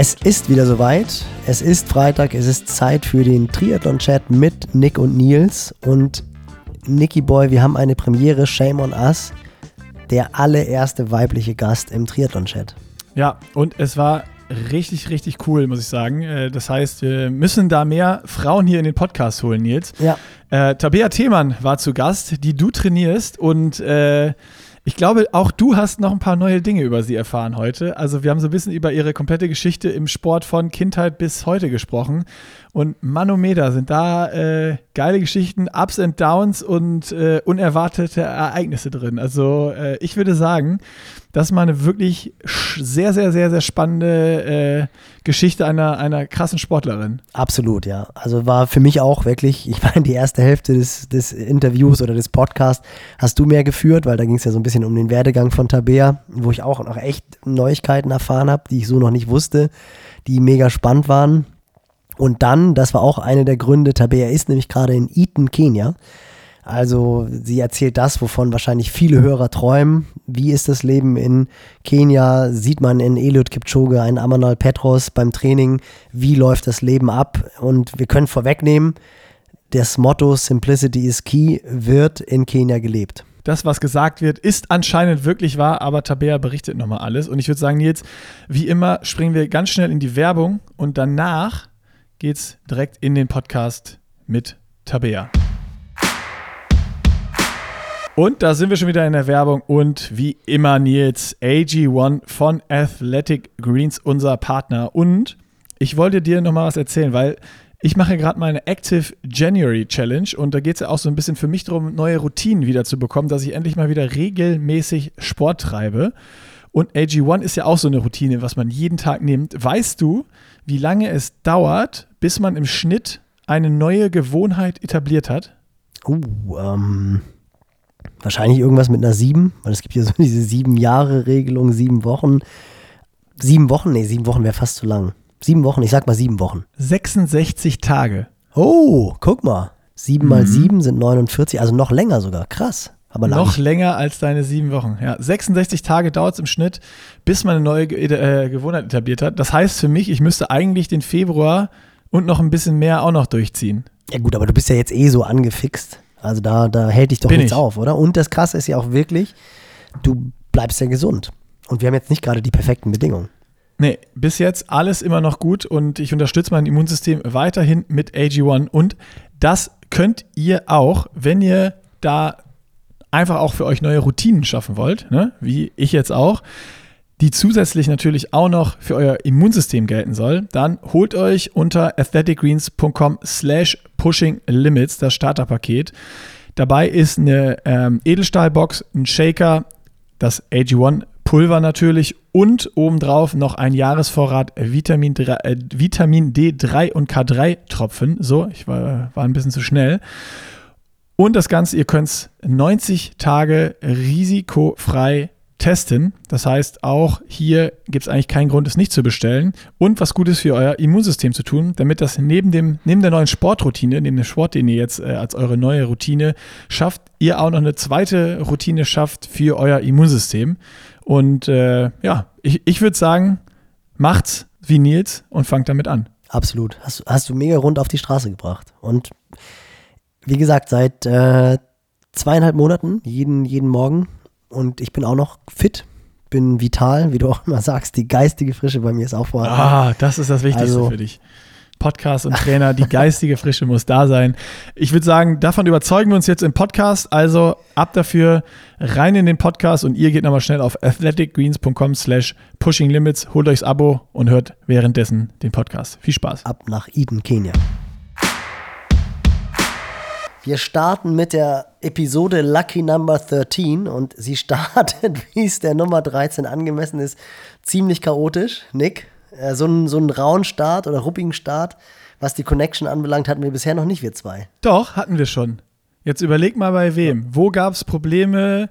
Es ist wieder soweit. Es ist Freitag. Es ist Zeit für den Triathlon-Chat mit Nick und Nils. Und Nicky Boy, wir haben eine Premiere. Shame on Us. Der allererste weibliche Gast im Triathlon-Chat. Ja, und es war richtig, richtig cool, muss ich sagen. Äh, das heißt, wir müssen da mehr Frauen hier in den Podcast holen, Nils. Ja. Äh, Tabea Themann war zu Gast, die du trainierst und äh, ich glaube, auch du hast noch ein paar neue Dinge über sie erfahren heute. Also wir haben so ein bisschen über ihre komplette Geschichte im Sport von Kindheit bis heute gesprochen. Und Manometer sind da äh, geile Geschichten, Ups and Downs und äh, unerwartete Ereignisse drin. Also äh, ich würde sagen, das ist mal eine wirklich sehr, sehr, sehr, sehr spannende äh, Geschichte einer, einer krassen Sportlerin. Absolut, ja. Also war für mich auch wirklich, ich meine, die erste Hälfte des, des Interviews oder des Podcasts hast du mehr geführt, weil da ging es ja so ein bisschen um den Werdegang von Tabea, wo ich auch noch echt Neuigkeiten erfahren habe, die ich so noch nicht wusste, die mega spannend waren. Und dann, das war auch einer der Gründe, Tabea ist nämlich gerade in Eton, Kenia. Also sie erzählt das, wovon wahrscheinlich viele Hörer träumen. Wie ist das Leben in Kenia? Sieht man in Eliud Kipchoge einen Amanal Petros beim Training? Wie läuft das Leben ab? Und wir können vorwegnehmen, das Motto Simplicity is Key wird in Kenia gelebt. Das, was gesagt wird, ist anscheinend wirklich wahr, aber Tabea berichtet nochmal alles. Und ich würde sagen, Nils, wie immer springen wir ganz schnell in die Werbung und danach geht's direkt in den Podcast mit Tabea. Und da sind wir schon wieder in der Werbung und wie immer Nils, AG1 von Athletic Greens, unser Partner. Und ich wollte dir nochmal was erzählen, weil ich mache gerade meine Active January Challenge und da geht es ja auch so ein bisschen für mich darum, neue Routinen wieder zu bekommen, dass ich endlich mal wieder regelmäßig Sport treibe. Und AG1 ist ja auch so eine Routine, was man jeden Tag nimmt. Weißt du, wie lange es dauert, bis man im Schnitt eine neue Gewohnheit etabliert hat? Uh, ähm. Wahrscheinlich irgendwas mit einer sieben, weil es gibt hier so diese sieben Jahre Regelung, sieben Wochen. Sieben Wochen? Nee, sieben Wochen wäre fast zu lang. Sieben Wochen, ich sag mal sieben Wochen. 66 Tage. Oh, guck mal. Sieben mhm. mal sieben sind 49, also noch länger sogar. Krass. Aber noch länger als deine sieben Wochen. Ja, 66 Tage dauert es im Schnitt, bis man eine neue äh, Gewohnheit etabliert hat. Das heißt für mich, ich müsste eigentlich den Februar und noch ein bisschen mehr auch noch durchziehen. Ja gut, aber du bist ja jetzt eh so angefixt. Also da, da hält dich doch Bin nichts ich. auf, oder? Und das Krasse ist ja auch wirklich, du bleibst ja gesund. Und wir haben jetzt nicht gerade die perfekten Bedingungen. Nee, bis jetzt alles immer noch gut und ich unterstütze mein Immunsystem weiterhin mit AG1 und das könnt ihr auch, wenn ihr da einfach auch für euch neue Routinen schaffen wollt, ne? wie ich jetzt auch die zusätzlich natürlich auch noch für euer Immunsystem gelten soll, dann holt euch unter athleticgreens.com slash pushing limits das Starterpaket. Dabei ist eine ähm, Edelstahlbox, ein Shaker, das AG1 Pulver natürlich und obendrauf noch ein Jahresvorrat Vitamin, 3, äh, Vitamin D3 und K3 Tropfen. So, ich war, war ein bisschen zu schnell. Und das Ganze, ihr könnt es 90 Tage risikofrei testen. Das heißt, auch hier gibt es eigentlich keinen Grund, es nicht zu bestellen und was Gutes für euer Immunsystem zu tun, damit das neben, dem, neben der neuen Sportroutine, neben dem Sport, den ihr jetzt äh, als eure neue Routine schafft, ihr auch noch eine zweite Routine schafft für euer Immunsystem. Und äh, ja, ich, ich würde sagen, macht's wie Nils und fangt damit an. Absolut. Hast, hast du mega rund auf die Straße gebracht. Und wie gesagt, seit äh, zweieinhalb Monaten, jeden, jeden Morgen und ich bin auch noch fit, bin vital, wie du auch immer sagst, die geistige Frische bei mir ist auch vorhanden. Ah, das ist das Wichtigste also, für dich. Podcast und Trainer, die geistige Frische muss da sein. Ich würde sagen, davon überzeugen wir uns jetzt im Podcast. Also ab dafür, rein in den Podcast und ihr geht nochmal schnell auf athleticgreens.com slash pushinglimits, holt euch das Abo und hört währenddessen den Podcast. Viel Spaß. Ab nach Eden, Kenia. Wir starten mit der Episode Lucky Number 13 und sie startet, wie es der Nummer 13 angemessen ist, ziemlich chaotisch. Nick, äh, so einen, so rauen Start oder ruppigen Start, was die Connection anbelangt, hatten wir bisher noch nicht, wir zwei. Doch, hatten wir schon. Jetzt überleg mal bei wem. Wo gab es Probleme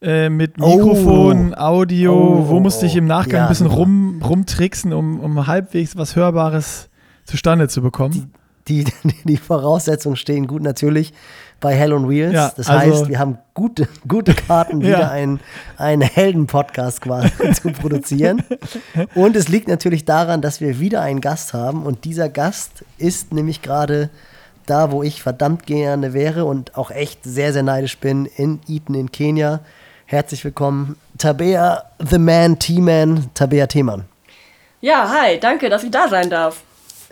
äh, mit Mikrofon, oh. Audio? Oh, wo musste ich im Nachgang ja, ein bisschen rum, rumtricksen, um, um halbwegs was Hörbares zustande zu bekommen? Die die, Voraussetzungen stehen gut natürlich bei Hell on Wheels. Ja, das also- heißt, wir haben gute, gute Karten, wieder Ja. einen, einen Helden-Podcast quasi zu produzieren. Und es liegt natürlich daran, dass wir wieder einen Gast haben. Und dieser Gast ist nämlich gerade da, wo ich verdammt gerne wäre und auch echt sehr, sehr neidisch bin, in Eton in Kenia. Herzlich willkommen, Tabea The Man, T-Man, Tabea Themann. Ja, hi, danke, dass ich da sein darf.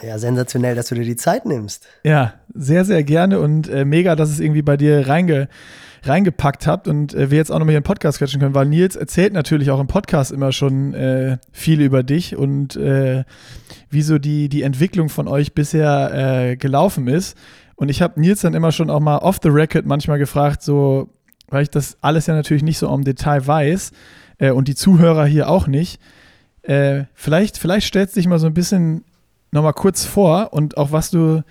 Ja, sensationell, dass du dir die Zeit nimmst. Ja, sehr, sehr gerne und äh, mega, dass es irgendwie bei dir reinge, reingepackt habt und äh, wir jetzt auch noch mal hier einen Podcast quetschen können, weil Nils erzählt natürlich auch im Podcast immer schon äh, viel über dich und äh, wie so die, die Entwicklung von euch bisher äh, gelaufen ist. Und ich habe Nils dann immer schon auch mal off the record manchmal gefragt, so, weil ich das alles ja natürlich nicht so im Detail weiß äh, und die Zuhörer hier auch nicht. Äh, vielleicht, vielleicht stellst du dich mal so ein bisschen nochmal kurz vor und auch was du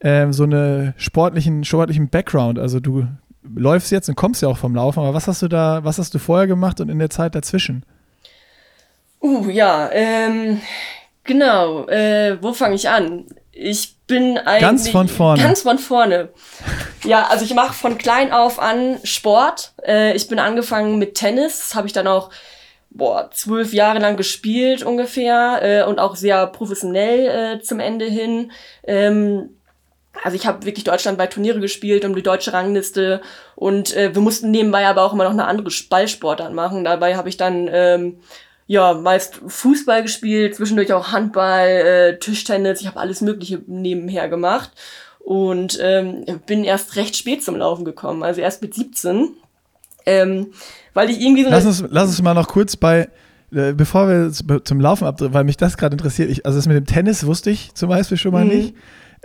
ähm, so eine sportlichen, sportlichen Background, also du läufst jetzt und kommst ja auch vom Laufen, aber was hast du da, was hast du vorher gemacht und in der Zeit dazwischen? Uh, ja, ähm, genau, äh, wo fange ich an? Ich bin eigentlich. Ganz von vorne. Ganz von vorne. Ja, also ich mache von klein auf an Sport. Äh, ich bin angefangen mit Tennis, das habe ich dann auch boah, zwölf Jahre lang gespielt ungefähr äh, und auch sehr professionell äh, zum Ende hin. Ähm, also ich habe wirklich deutschlandweit Turniere gespielt um die deutsche Rangliste und äh, wir mussten nebenbei aber auch immer noch eine andere Ballsportart machen. Dabei habe ich dann ähm, ja meist Fußball gespielt, zwischendurch auch Handball, äh, Tischtennis. Ich habe alles Mögliche nebenher gemacht und ähm, bin erst recht spät zum Laufen gekommen, also erst mit 17. Ähm, weil ich irgendwie so Lass uns, lass uns mal noch kurz bei, äh, bevor wir zum Laufen abdrehen, weil mich das gerade interessiert. Ich, also das mit dem Tennis wusste ich zum Beispiel schon mal Mhm. nicht.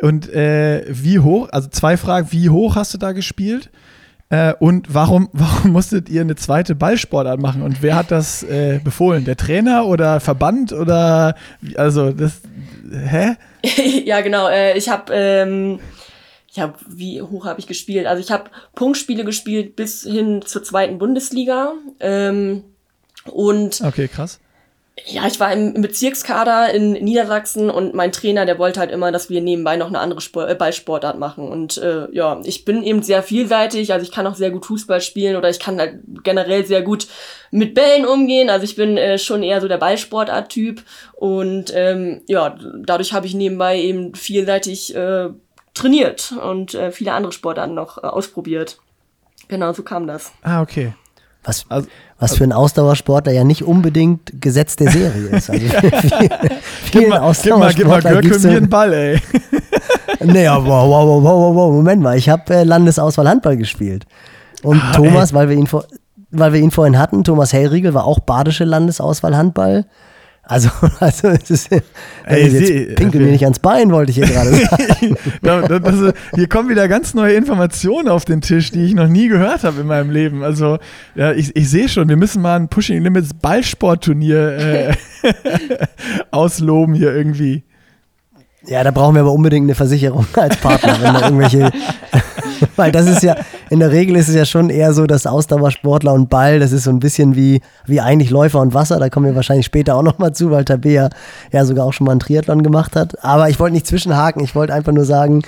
Und äh, wie hoch, also zwei Fragen, wie hoch hast du da gespielt? Äh, und warum, warum musstet ihr eine zweite Ballsportart machen? Und wer hat das äh, befohlen? Der Trainer oder Verband oder also das hä? ja, genau. Äh, ich habe, ähm, ja, wie hoch habe ich gespielt? Also ich habe Punktspiele gespielt bis hin zur zweiten Bundesliga. Ähm, und Okay, krass. ja, ich war im, im Bezirkskader in Niedersachsen und mein Trainer, der wollte halt immer, dass wir nebenbei noch eine andere Sport, äh, Ballsportart machen. Und äh, ja, ich bin eben sehr vielseitig, also ich kann auch sehr gut Fußball spielen oder ich kann halt generell sehr gut mit Bällen umgehen. Also ich bin äh, schon eher so der Ballsportart-Typ. Und ähm, ja, dadurch habe ich nebenbei eben vielseitig äh, trainiert und äh, viele andere Sportarten noch äh, ausprobiert. Genau, so kam das. Ah, okay. Was, Also- was für ein Ausdauersportler ja nicht unbedingt Gesetz der Serie ist. Also vielen Gib mal, gib mal, gib mal Görke mir einen Ball, ey. Nee, aber wow, wow, wow, wow, wow, Moment mal, ich habe äh, Landesauswahl Handball gespielt. Und Ah, Thomas, weil wir ihn vor, weil wir ihn vorhin hatten, Thomas Hellriegel war auch badische Landesauswahl Handball. Also, also es ist, Ey, jetzt sie- pinkel mir nicht ans Bein, wollte ich hier gerade sagen. Da- da- das, hier kommen wieder ganz neue Informationen auf den Tisch, die ich noch nie gehört habe in meinem Leben. Also, ja, ich, ich sehe schon, wir müssen mal ein Pushing Limits Ballsportturnier äh, ausloben hier irgendwie. Ja, da brauchen wir aber unbedingt eine Versicherung als Partner, wenn da irgendwelche. Weil das ist ja, in der Regel ist es ja schon eher so, dass Ausdauersportler und Ball, das ist so ein bisschen wie, wie eigentlich Läufer und Wasser. Da kommen wir wahrscheinlich später auch nochmal zu, weil Tabea ja sogar auch schon mal einen Triathlon gemacht hat. Aber ich wollte nicht zwischenhaken, ich wollte einfach nur sagen,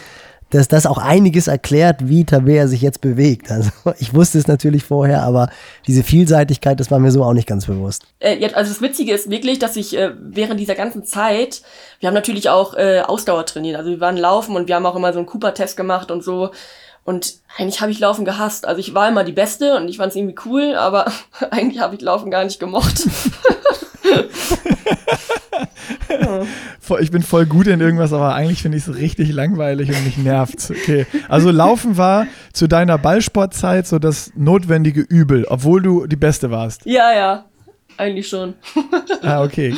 dass das auch einiges erklärt, wie Tabea sich jetzt bewegt. Also ich wusste es natürlich vorher, aber diese Vielseitigkeit, das war mir so auch nicht ganz bewusst. Äh, jetzt, also das Witzige ist wirklich, dass ich äh, während dieser ganzen Zeit, wir haben natürlich auch äh, Ausdauer trainiert, also wir waren laufen und wir haben auch immer so einen Cooper-Test gemacht und so. Und eigentlich habe ich Laufen gehasst. Also ich war immer die Beste und ich fand es irgendwie cool, aber eigentlich habe ich Laufen gar nicht gemocht. Ich bin voll gut in irgendwas, aber eigentlich finde ich es richtig langweilig und mich nervt. Okay. Also Laufen war zu deiner Ballsportzeit so das notwendige Übel, obwohl du die Beste warst. ja, ja, eigentlich schon. Ah, okay.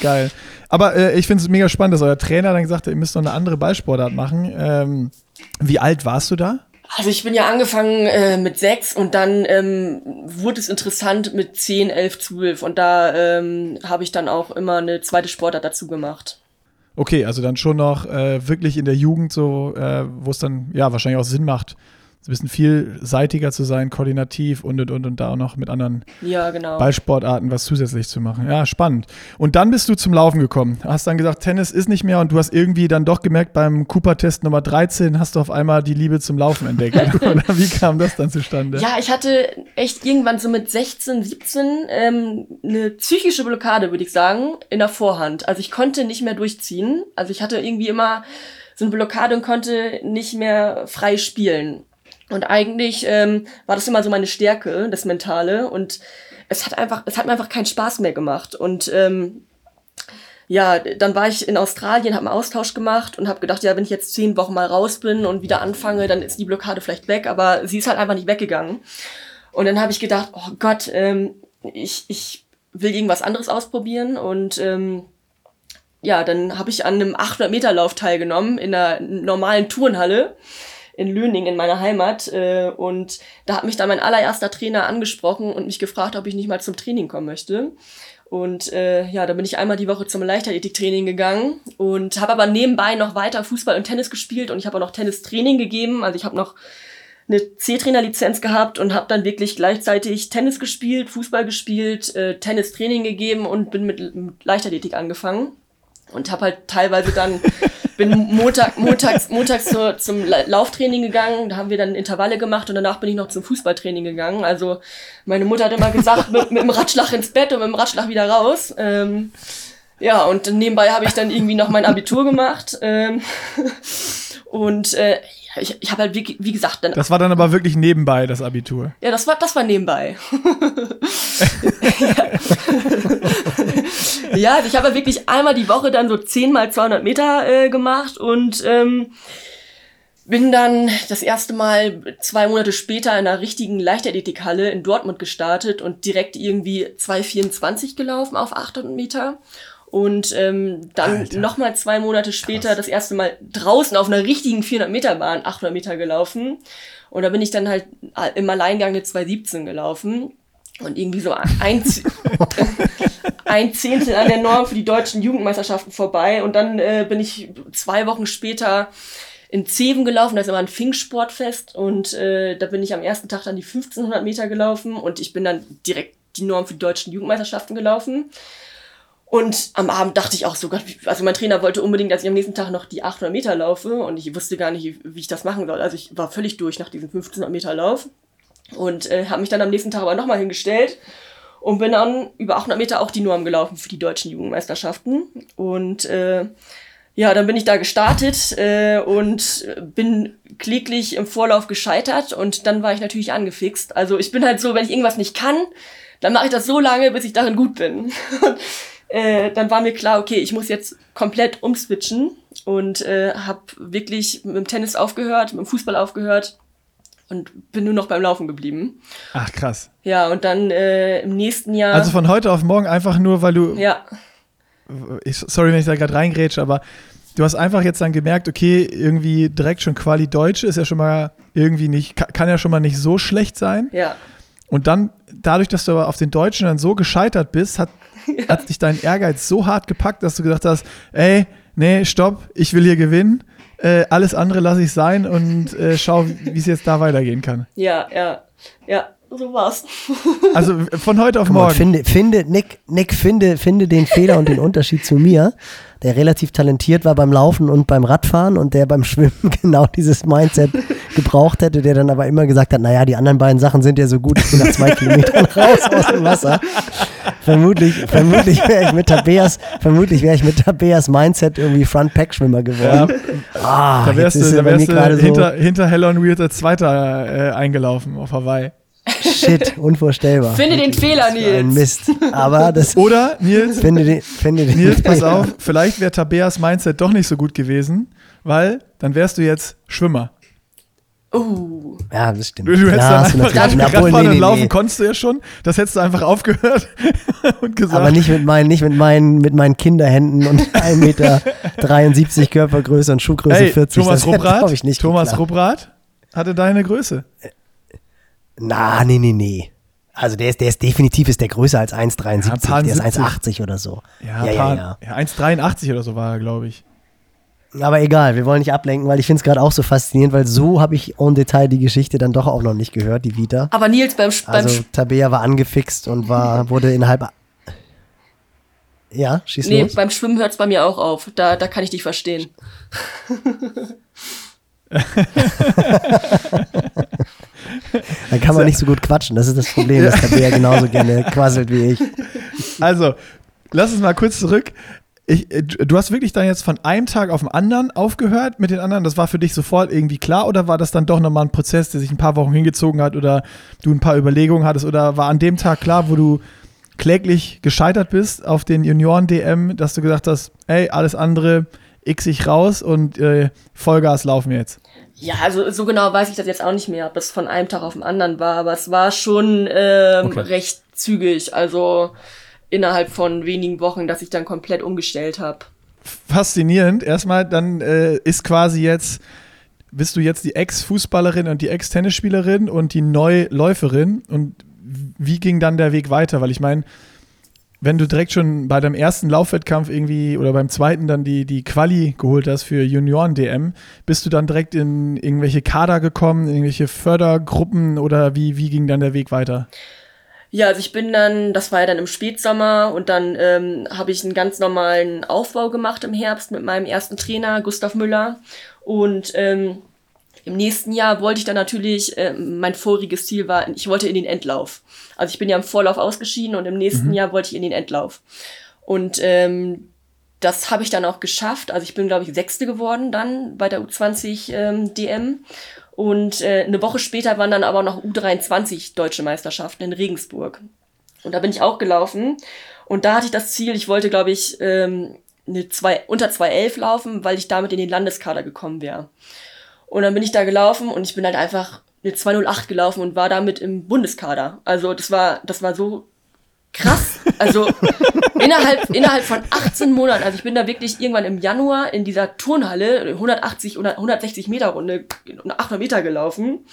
Geil. Aber äh, ich finde es mega spannend, dass euer Trainer dann gesagt hat, ihr müsst noch eine andere Ballsportart machen. Ähm, wie alt warst du da? Also ich bin ja angefangen äh, mit sechs und dann ähm, wurde es interessant mit zehn, elf, zwölf und da ähm, habe ich dann auch immer eine zweite Sportart dazu gemacht. Okay, also dann schon noch äh, wirklich in der Jugend so, äh, wo es dann ja wahrscheinlich auch Sinn macht, ein bisschen vielseitiger zu sein, koordinativ und und und und da auch noch mit anderen Ja, genau. Ballsportarten was zusätzlich zu machen. Ja, spannend. Und dann bist du zum Laufen gekommen. Hast dann gesagt, Tennis ist nicht mehr und du hast irgendwie dann doch gemerkt, beim Cooper-Test Nummer 13 hast du auf einmal die Liebe zum Laufen entdeckt. Oder wie kam das dann zustande? Ja, ich hatte echt irgendwann so mit 16, 17 ähm, eine psychische Blockade, würde ich sagen, in der Vorhand. Also ich konnte nicht mehr durchziehen. Also ich hatte irgendwie immer so eine Blockade und konnte nicht mehr frei spielen. Und eigentlich ähm, war das immer so meine Stärke, das Mentale. Und es hat einfach, es hat mir einfach keinen Spaß mehr gemacht. Und ähm, ja, dann war ich in Australien, habe einen Austausch gemacht und habe gedacht, ja, wenn ich jetzt zehn Wochen mal raus bin und wieder anfange, dann ist die Blockade vielleicht weg. Aber sie ist halt einfach nicht weggegangen. Und dann habe ich gedacht, oh Gott, ähm, ich, ich will irgendwas anderes ausprobieren. Und ähm, ja, dann habe ich an einem 800-Meter-Lauf teilgenommen in einer normalen Turnhalle in Löning in meiner Heimat. Äh, und da hat mich dann mein allererster Trainer angesprochen und mich gefragt, ob ich nicht mal zum Training kommen möchte. Und äh, ja, da bin ich einmal die Woche zum Leichtathletiktraining gegangen und habe aber nebenbei noch weiter Fußball und Tennis gespielt und ich habe auch noch Tennistraining gegeben. Also ich habe noch eine C-Trainer-Lizenz gehabt und habe dann wirklich gleichzeitig Tennis gespielt, Fußball gespielt, äh, Tennistraining gegeben und bin mit, mit Leichtathletik angefangen und habe halt teilweise dann bin Montag, montags, montags zur, zum Lauftraining gegangen, da haben wir dann Intervalle gemacht und danach bin ich noch zum Fußballtraining gegangen. Also meine Mutter hat immer gesagt, mit, mit dem Ratschlag ins Bett und mit dem Ratschlag wieder raus. Ähm, ja, und nebenbei habe ich dann irgendwie noch mein Abitur gemacht. Ähm, und äh, ich, ich habe halt, wie, wie gesagt, dann. Das war dann aber wirklich nebenbei, das Abitur. Ja, das war, das war nebenbei. ja, also ich habe halt wirklich einmal die Woche dann so 10 mal 200 Meter äh, gemacht und ähm, bin dann das erste Mal zwei Monate später in einer richtigen Leichtathletikhalle in Dortmund gestartet und direkt irgendwie 2,24 gelaufen auf 800 Meter. Und ähm, dann nochmal zwei Monate später Krass. das erste Mal draußen auf einer richtigen 400 Meter Bahn 800 Meter gelaufen. Und da bin ich dann halt im Alleingang eine 2,17 gelaufen. Und irgendwie so ein, ein Zehntel an der Norm für die deutschen Jugendmeisterschaften vorbei. Und dann äh, bin ich zwei Wochen später in Zeven gelaufen, da ist immer ein Fink-Sportfest und äh, da bin ich am ersten Tag dann die 1500 Meter gelaufen und ich bin dann direkt die Norm für die deutschen Jugendmeisterschaften gelaufen. Und am Abend dachte ich auch so, Gott, also mein Trainer wollte unbedingt, dass ich am nächsten Tag noch die 800 Meter laufe und ich wusste gar nicht, wie ich das machen soll. Also ich war völlig durch nach diesem 1500 Meter Lauf und äh, habe mich dann am nächsten Tag aber nochmal hingestellt und bin dann über 800 Meter auch die Norm gelaufen für die deutschen Jugendmeisterschaften. Und äh, ja, dann bin ich da gestartet äh, und bin kläglich im Vorlauf gescheitert und dann war ich natürlich angefixt. Also ich bin halt so, wenn ich irgendwas nicht kann, dann mache ich das so lange, bis ich darin gut bin. äh, dann war mir klar, okay, ich muss jetzt komplett umswitchen und äh, habe wirklich mit dem Tennis aufgehört, mit dem Fußball aufgehört und bin nur noch beim Laufen geblieben. Ach krass. Ja, und dann äh, im nächsten Jahr. Also von heute auf morgen einfach nur, weil du. Ja. Ich, sorry, wenn ich da gerade reingrätsche, aber du hast einfach jetzt dann gemerkt, okay, irgendwie direkt schon Quali Deutsche ist ja schon mal irgendwie nicht, kann ja schon mal nicht so schlecht sein. Ja. Und dann, dadurch, dass du aber auf den Deutschen dann so gescheitert bist, hat ja. hat dich dein Ehrgeiz so hart gepackt, dass du gedacht hast, ey, nee, stopp, ich will hier gewinnen. Äh, alles andere lasse ich sein und äh, schau, wie es jetzt da weitergehen kann. Ja, ja, ja, so war's. also von heute auf morgen. Mal, finde, finde, Nick, Nick, finde, finde den Fehler und den Unterschied zu mir der relativ talentiert war beim Laufen und beim Radfahren und der beim Schwimmen genau dieses Mindset gebraucht hätte, der dann aber immer gesagt hat, naja, die anderen beiden Sachen sind ja so gut, ich bin nach zwei Kilometern raus aus dem Wasser. Vermutlich, vermutlich wäre ich mit Tabeas, vermutlich wäre ich mit Tabeas Mindset irgendwie Front-Pack-Schwimmer geworden. Ja. Ah, da wärst du, da wärst du hinter, so hinter Helen Weird als Zweiter äh, eingelaufen auf Hawaii. Shit, unvorstellbar. Finde den Fehler, Nils. Ein Mist. Aber das. Oder, Nils, finde den, finde den Nils, pass auf, vielleicht wäre Tabeas Mindset doch nicht so gut gewesen, weil dann wärst du jetzt Schwimmer. Oh. Ja, das stimmt. Du, du hättest Klar, dann einfach Rad, Radfahren nee, nee, laufen nee. konntest du ja schon. Das hättest du einfach aufgehört und gesagt. Aber nicht mit meinen, nicht mit meinen, mit meinen Kinderhänden und 1,73 Meter Körpergröße und Schuhgröße hey, 40. Thomas Rupprath, Thomas Rupprath hatte deine Größe. Na, nee, nee, nee. Also der ist, der ist definitiv ist der größer als 1,73. Ja, der ist 1,80 oder so. Ja, ja, ja, ja. ja 1,83 oder so war er, glaube ich. Aber egal, wir wollen nicht ablenken, weil ich finde es gerade auch so faszinierend, weil so habe ich en Detail die Geschichte dann doch auch noch nicht gehört, die Vita. Aber Nils beim, beim Also Tabea war angefixt und war, wurde innerhalb. Ja, schieß Nee, los. beim Schwimmen hört es bei mir auch auf. Da, da kann ich dich verstehen. Dann kann man nicht so gut quatschen. Das ist das Problem, dass Tabea genauso gerne quasselt wie ich. Also, lass uns mal kurz zurück. Ich, äh, du hast wirklich dann jetzt von einem Tag auf den anderen aufgehört mit den anderen. Das war für dich sofort irgendwie klar oder war das dann doch nochmal ein Prozess, der sich ein paar Wochen hingezogen hat oder du ein paar Überlegungen hattest oder war an dem Tag klar, wo du kläglich gescheitert bist auf den Junioren-DM, dass du gesagt hast, ey, alles andere x ich raus und äh, Vollgas laufen wir jetzt? Ja, also so genau weiß ich das jetzt auch nicht mehr, ob das von einem Tag auf den anderen war, aber es war schon ähm, Okay. recht zügig, also innerhalb von wenigen Wochen, dass ich dann komplett umgestellt habe. faszinierend. Erstmal, dann äh, ist quasi jetzt, bist du jetzt die Ex-Fußballerin und die Ex-Tennisspielerin und die Neuläuferin. Und wie ging dann der Weg weiter? Weil ich meine, wenn du direkt schon bei deinem ersten Laufwettkampf irgendwie oder beim zweiten dann die, die Quali geholt hast für Junioren-DM, bist du dann direkt in irgendwelche Kader gekommen, irgendwelche Fördergruppen oder wie, wie ging dann der Weg weiter? Ja, also ich bin dann, das war ja dann im Spätsommer und dann ähm, habe ich einen ganz normalen Aufbau gemacht im Herbst mit meinem ersten Trainer, Gustav Müller. Und ähm, im nächsten Jahr wollte ich dann natürlich, äh, mein voriges Ziel war, ich wollte in den Endlauf. Also ich bin ja im Vorlauf ausgeschieden und im nächsten Jahr wollte ich in den Endlauf. Und ähm, das habe ich dann auch geschafft. Also ich bin, glaube ich, Sechste geworden dann bei der U20 ähm, DM. Und äh, eine Woche später waren dann aber noch U23 deutsche Meisterschaften in Regensburg. Und da bin ich auch gelaufen. Und da hatte ich das Ziel, ich wollte, glaube ich, ähm, eine zwei, unter 2.11 laufen, weil ich damit in den Landeskader gekommen wäre. Und dann bin ich da gelaufen und ich bin halt einfach eine 208 gelaufen und war damit im Bundeskader. Also das war, das war so krass. Also innerhalb, innerhalb von 18 Monaten, also ich bin da wirklich irgendwann im Januar in dieser Turnhalle 180 oder 160 Meter Runde, 800 Meter gelaufen.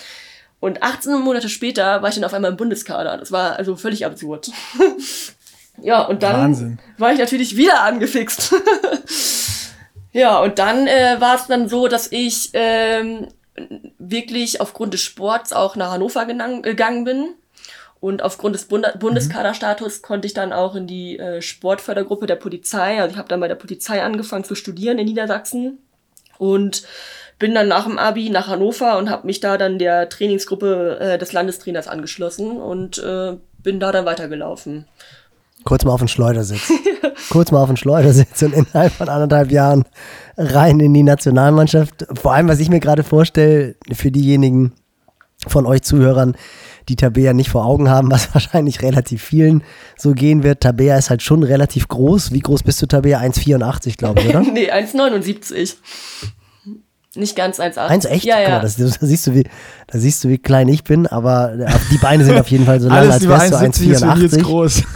Und 18 Monate später war ich dann auf einmal im Bundeskader. Das war also völlig absurd. ja, und dann Wahnsinn. war ich natürlich wieder angefixt. ja, und dann äh, war es dann so, dass ich ähm, wirklich aufgrund des Sports auch nach Hannover gegangen bin. Und aufgrund des Bund Bundeskaderstatus konnte ich dann auch in die äh, Sportfördergruppe der Polizei. Also ich habe dann bei der Polizei angefangen zu studieren in Niedersachsen und bin dann nach dem Abi nach Hannover und habe mich da dann der Trainingsgruppe äh, des Landestrainers angeschlossen und äh, bin da dann weitergelaufen. Kurz mal auf den Schleudersitz. Kurz mal auf den Schleudersitz und innerhalb von anderthalb Jahren rein in die Nationalmannschaft. Vor allem, was ich mir gerade vorstelle, für diejenigen von euch Zuhörern, die Tabea nicht vor Augen haben, was wahrscheinlich relativ vielen so gehen wird. Tabea ist halt schon relativ groß. Wie groß bist du, Tabea? 1,84, glaube ich, oder? nee, 1,79. Nicht ganz 1,80. Eins echt? Ja, Guck ja. mal, das, da, siehst du, wie, da siehst du, wie klein ich bin, aber äh, die Beine sind auf jeden Fall so lang, Alles als wärst du 1,70 ist 1,84. groß.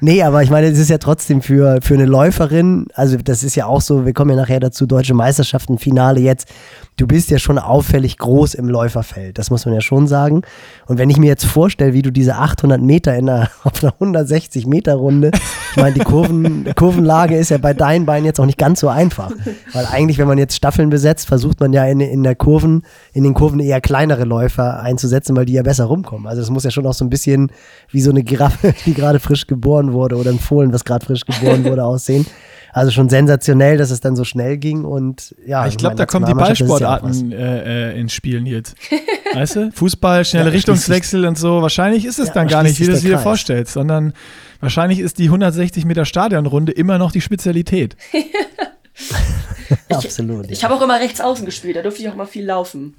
Nee, aber ich meine, es ist ja trotzdem für, für eine Läuferin, also das ist ja auch so, wir kommen ja nachher dazu, Deutsche Meisterschaften, Finale jetzt. Du bist ja schon auffällig groß im Läuferfeld, das muss man ja schon sagen. Und wenn ich mir jetzt vorstelle, wie du diese 800 Meter in einer, auf einer 160 Meter Runde, ich meine, die Kurven, Kurvenlage ist ja bei deinen Beinen jetzt auch nicht ganz so einfach. Weil eigentlich, wenn man jetzt Staffeln besetzt, versucht man ja in, in der Kurven, in den Kurven eher kleinere Läufer einzusetzen, weil die ja besser rumkommen. Also das muss ja schon auch so ein bisschen wie so eine Giraffe, die gerade frisch geboren wurde oder ein Fohlen, was gerade frisch geboren wurde, aussehen. Also schon sensationell, dass es dann so schnell ging und ja. ich glaube, da kommen die ist ja. Ballsportarten äh, äh, ins Spiel, Nils. Weißt du? Fußball, schnelle Ja, Richtungswechsel und so. Wahrscheinlich ist es Ja, dann da gar nicht, wie du es dir vorstellst, sondern wahrscheinlich ist die 160 Meter Stadionrunde immer noch die Spezialität. Absolut. Ich habe auch immer rechts außen gespielt, da durfte ich auch mal viel laufen.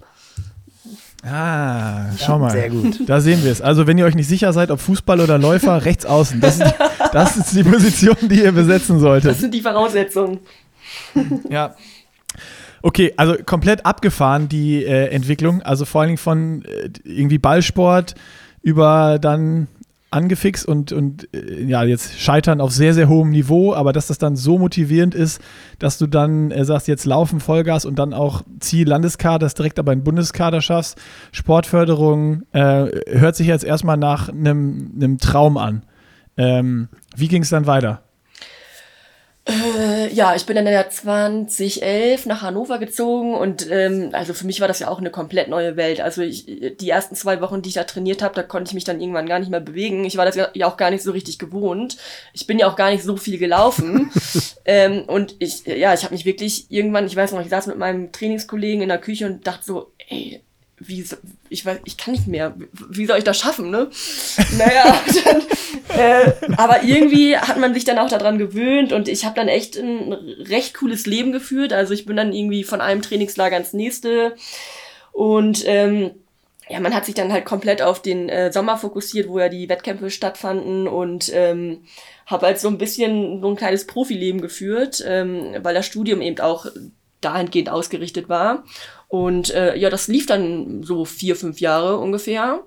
Ah, schau mal. sehr gut. Da sehen wir es. Also, wenn ihr euch nicht sicher seid, ob Fußball oder Läufer, rechts außen. Das ist, die, das ist die Position, die ihr besetzen solltet. Das sind die Voraussetzungen. Ja. Okay, also komplett abgefahren die äh, Entwicklung. Also vor allen Dingen von äh, irgendwie Ballsport über dann angefixt und, und äh, ja, jetzt scheitern auf sehr, sehr hohem Niveau, aber dass das dann so motivierend ist, dass du dann äh, sagst, jetzt laufen Vollgas und dann auch Ziel Landeskader, das direkt aber in Bundeskader schaffst. Sportförderung äh, hört sich jetzt erstmal nach einem Traum an. Ähm, wie ging es dann weiter? Äh, ja, ich bin dann ja 2011 nach Hannover gezogen und ähm, also für mich war das ja auch eine komplett neue Welt. Also ich, die ersten zwei Wochen, die ich da trainiert habe, da konnte ich mich dann irgendwann gar nicht mehr bewegen. Ich war das ja auch gar nicht so richtig gewohnt. Ich bin ja auch gar nicht so viel gelaufen ähm, und ich, ja, ich habe mich wirklich irgendwann, ich weiß noch, ich saß mit meinem Trainingskollegen in der Küche und dachte so, ey, wie, ich weiß, ich kann nicht mehr, wie soll ich das schaffen, ne? naja, dann, äh, aber irgendwie hat man sich dann auch daran gewöhnt und ich habe dann echt ein recht cooles Leben geführt. Also ich bin dann irgendwie von einem Trainingslager ins nächste und ähm, ja, man hat sich dann halt komplett auf den äh, Sommer fokussiert, wo ja die Wettkämpfe stattfanden und ähm, habe halt so ein bisschen so ein kleines Profileben geführt, ähm, weil das Studium eben auch dahingehend ausgerichtet war. Und äh, ja, das lief dann so vier, fünf Jahre ungefähr.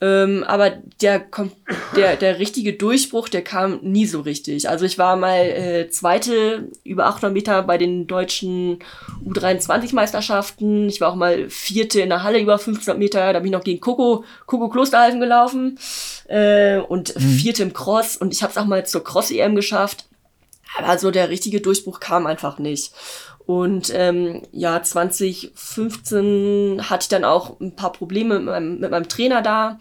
Ähm, aber der, der, der richtige Durchbruch, der kam nie so richtig. Also ich war mal äh, zweite über 800 Meter bei den deutschen U23-Meisterschaften. Ich war auch mal vierte in der Halle über 500 Meter. Da bin ich noch gegen Coco, Coco Klosterhalsen gelaufen. Äh, und mhm. vierte im Cross. Und ich habe es auch mal zur Cross-EM geschafft. Aber so der richtige Durchbruch kam einfach nicht. Und ähm, ja, 2015 hatte ich dann auch ein paar Probleme mit meinem, mit meinem Trainer da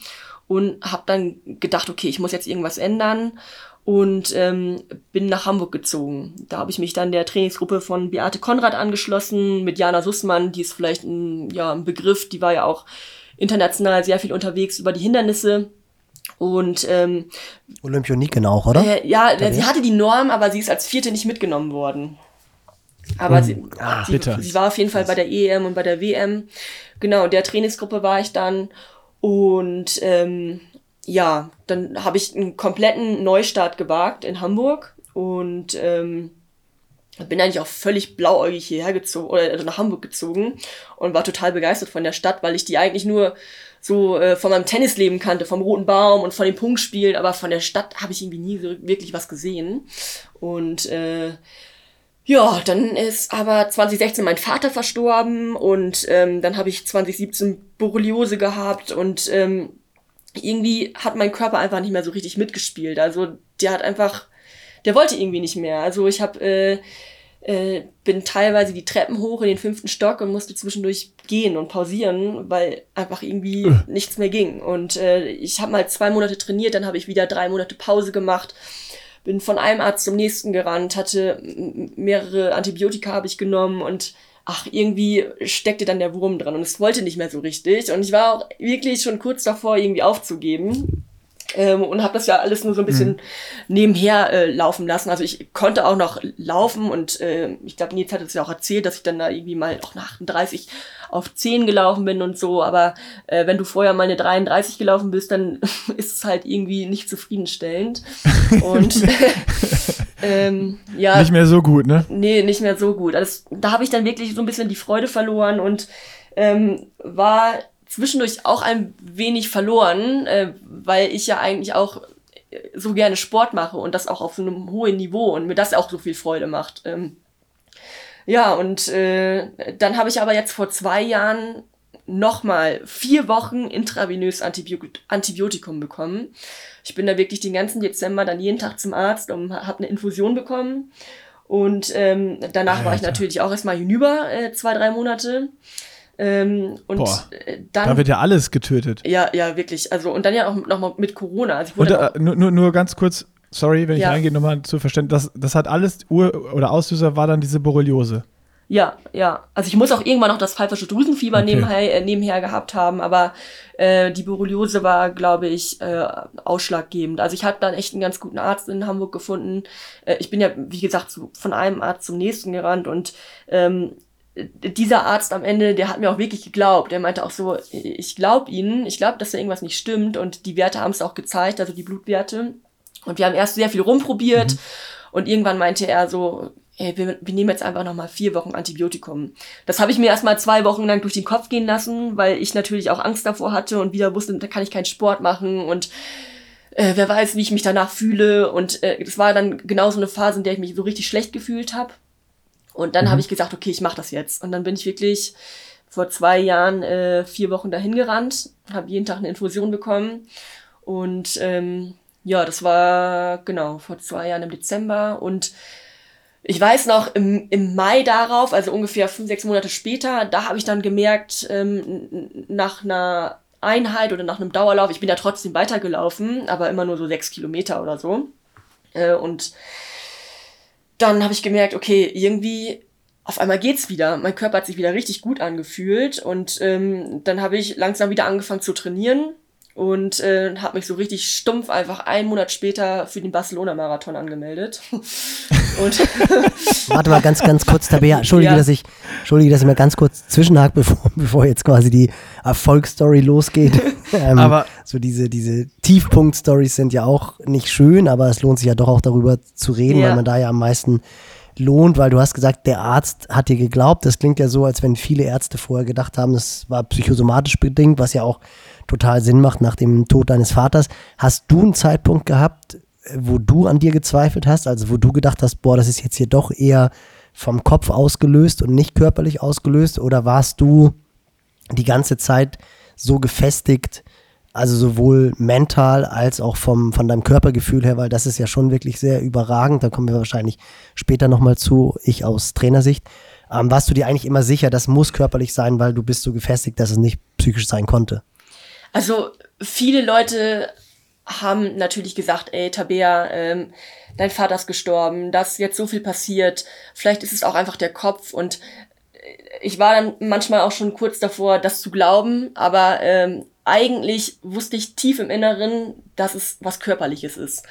und habe dann gedacht, okay, ich muss jetzt irgendwas ändern und ähm, bin nach Hamburg gezogen. Da habe ich mich dann der Trainingsgruppe von Beate Konrad angeschlossen, mit Jana Sussmann, die ist vielleicht ein, ja, ein Begriff, die war ja auch international sehr viel unterwegs über die Hindernisse. Und ähm, Olympioniken auch, oder? Äh, ja, sie hatte die Norm, aber sie ist als Vierte nicht mitgenommen worden. Aber um, sie, ah, sie, sie, war auf jeden Fall bei der EM und bei der WM. Genau, in der Trainingsgruppe war ich dann. Und ähm, ja, dann habe ich einen kompletten Neustart gewagt in Hamburg und ähm, bin eigentlich auch völlig blauäugig hierher gezogen oder also nach Hamburg gezogen und war total begeistert von der Stadt, weil ich die eigentlich nur so äh, von meinem Tennisleben kannte, vom Roten Baum und von den Punktspielen, aber von der Stadt habe ich irgendwie nie so wirklich was gesehen. Und äh, ja, dann ist aber 2016 mein Vater verstorben und ähm, dann habe ich 2017 Borreliose gehabt und ähm, irgendwie hat mein Körper einfach nicht mehr so richtig mitgespielt. Also der hat einfach, der wollte irgendwie nicht mehr. Also ich habe äh, äh, bin teilweise die Treppen hoch in den fünften Stock und musste zwischendurch gehen und pausieren, weil einfach irgendwie äh. nichts mehr ging. Und äh, ich habe mal zwei Monate trainiert, dann habe ich wieder drei Monate Pause gemacht bin von einem Arzt zum nächsten gerannt, hatte mehrere Antibiotika habe ich genommen und ach, irgendwie steckte dann der Wurm dran und es wollte nicht mehr so richtig. Und ich war auch wirklich schon kurz davor, irgendwie aufzugeben. Ähm, und habe das ja alles nur so ein bisschen mhm. nebenher äh, laufen lassen. Also ich konnte auch noch laufen und äh, ich glaube, Nils hat es ja auch erzählt, dass ich dann da irgendwie mal auch nach 38 auf 10 gelaufen bin und so. Aber äh, wenn du vorher mal eine 33 gelaufen bist, dann ist es halt irgendwie nicht zufriedenstellend. und ähm, ja. Nicht mehr so gut, ne? Nee, nicht mehr so gut. Also, da habe ich dann wirklich so ein bisschen die Freude verloren und ähm, war zwischendurch auch ein wenig verloren, äh, weil ich ja eigentlich auch äh, so gerne Sport mache und das auch auf einem hohen Niveau und mir das auch so viel Freude macht. Ähm, ja, und äh, dann habe ich aber jetzt vor zwei Jahren nochmal vier Wochen intravenös Antibiotik Antibiotikum bekommen. Ich bin da wirklich den ganzen Dezember dann jeden Tag zum Arzt und habe eine Infusion bekommen. Und ähm, danach Alter. war ich natürlich auch erstmal hinüber, äh, zwei, drei Monate. Ähm, und Boah, äh, dann. Da wird ja alles getötet. Ja, ja, wirklich. Also, und dann ja auch nochmal mit Corona. Also und, äh, nur, nur, nur ganz kurz, sorry, wenn ich ja. reingehe, nochmal zu verstehen. Das, das hat alles, Ur oder Auslöser war dann diese Borreliose. Ja, ja. Also ich muss auch irgendwann noch das pfeifersche Drüsenfieber okay. nebenher, äh, nebenher gehabt haben, aber äh, die Borreliose war, glaube ich, äh, ausschlaggebend. Also ich habe dann echt einen ganz guten Arzt in Hamburg gefunden. Äh, ich bin ja, wie gesagt, so von einem Arzt zum nächsten gerannt und ähm, dieser Arzt am Ende, der hat mir auch wirklich geglaubt. Der meinte auch so, ich glaube Ihnen, ich glaube, dass da irgendwas nicht stimmt. Und die Werte haben es auch gezeigt, also die Blutwerte. Und wir haben erst sehr viel rumprobiert. Mhm. Und irgendwann meinte er so, ey, wir, wir nehmen jetzt einfach nochmal vier Wochen Antibiotikum. Das habe ich mir erstmal zwei Wochen lang durch den Kopf gehen lassen, weil ich natürlich auch Angst davor hatte und wieder wusste, da kann ich keinen Sport machen und äh, wer weiß, wie ich mich danach fühle. Und äh, das war dann genau so eine Phase, in der ich mich so richtig schlecht gefühlt habe. Und dann mhm. habe ich gesagt, okay, ich mache das jetzt. Und dann bin ich wirklich vor zwei Jahren äh, vier Wochen dahin gerannt, habe jeden Tag eine Infusion bekommen. Und ähm, ja, das war genau vor zwei Jahren im Dezember. Und ich weiß noch, im, im Mai darauf, also ungefähr fünf, sechs Monate später, da habe ich dann gemerkt, ähm, nach einer Einheit oder nach einem Dauerlauf, ich bin ja trotzdem weitergelaufen, aber immer nur so sechs Kilometer oder so. Äh, und dann habe ich gemerkt, okay, irgendwie auf einmal geht's wieder. Mein Körper hat sich wieder richtig gut angefühlt und ähm, dann habe ich langsam wieder angefangen zu trainieren und äh, habe mich so richtig stumpf einfach einen Monat später für den Barcelona-Marathon angemeldet. und Warte mal ganz, ganz kurz, Tabea. Entschuldige, ja. dass ich, entschuldige, dass ich mal ganz kurz zwischenhake, bevor, bevor jetzt quasi die Erfolgsstory losgeht. ähm, aber so diese, diese Tiefpunkt-Stories sind ja auch nicht schön, aber es lohnt sich ja doch auch darüber zu reden, ja. weil man da ja am meisten lohnt, weil du hast gesagt, der Arzt hat dir geglaubt. Das klingt ja so, als wenn viele Ärzte vorher gedacht haben, das war psychosomatisch bedingt, was ja auch total Sinn macht nach dem Tod deines Vaters. Hast du einen Zeitpunkt gehabt, wo du an dir gezweifelt hast, also wo du gedacht hast, boah, das ist jetzt hier doch eher vom Kopf ausgelöst und nicht körperlich ausgelöst? Oder warst du die ganze Zeit so gefestigt, also sowohl mental als auch vom, von deinem Körpergefühl her, weil das ist ja schon wirklich sehr überragend. Da kommen wir wahrscheinlich später nochmal zu, ich aus Trainersicht. Ähm, warst du dir eigentlich immer sicher, das muss körperlich sein, weil du bist so gefestigt, dass es nicht psychisch sein konnte? Also viele Leute haben natürlich gesagt, ey, Tabea, ähm, dein Vater ist gestorben, dass jetzt so viel passiert, vielleicht ist es auch einfach der Kopf und ich war dann manchmal auch schon kurz davor, das zu glauben, aber ähm, eigentlich wusste ich tief im Inneren, dass es was Körperliches ist.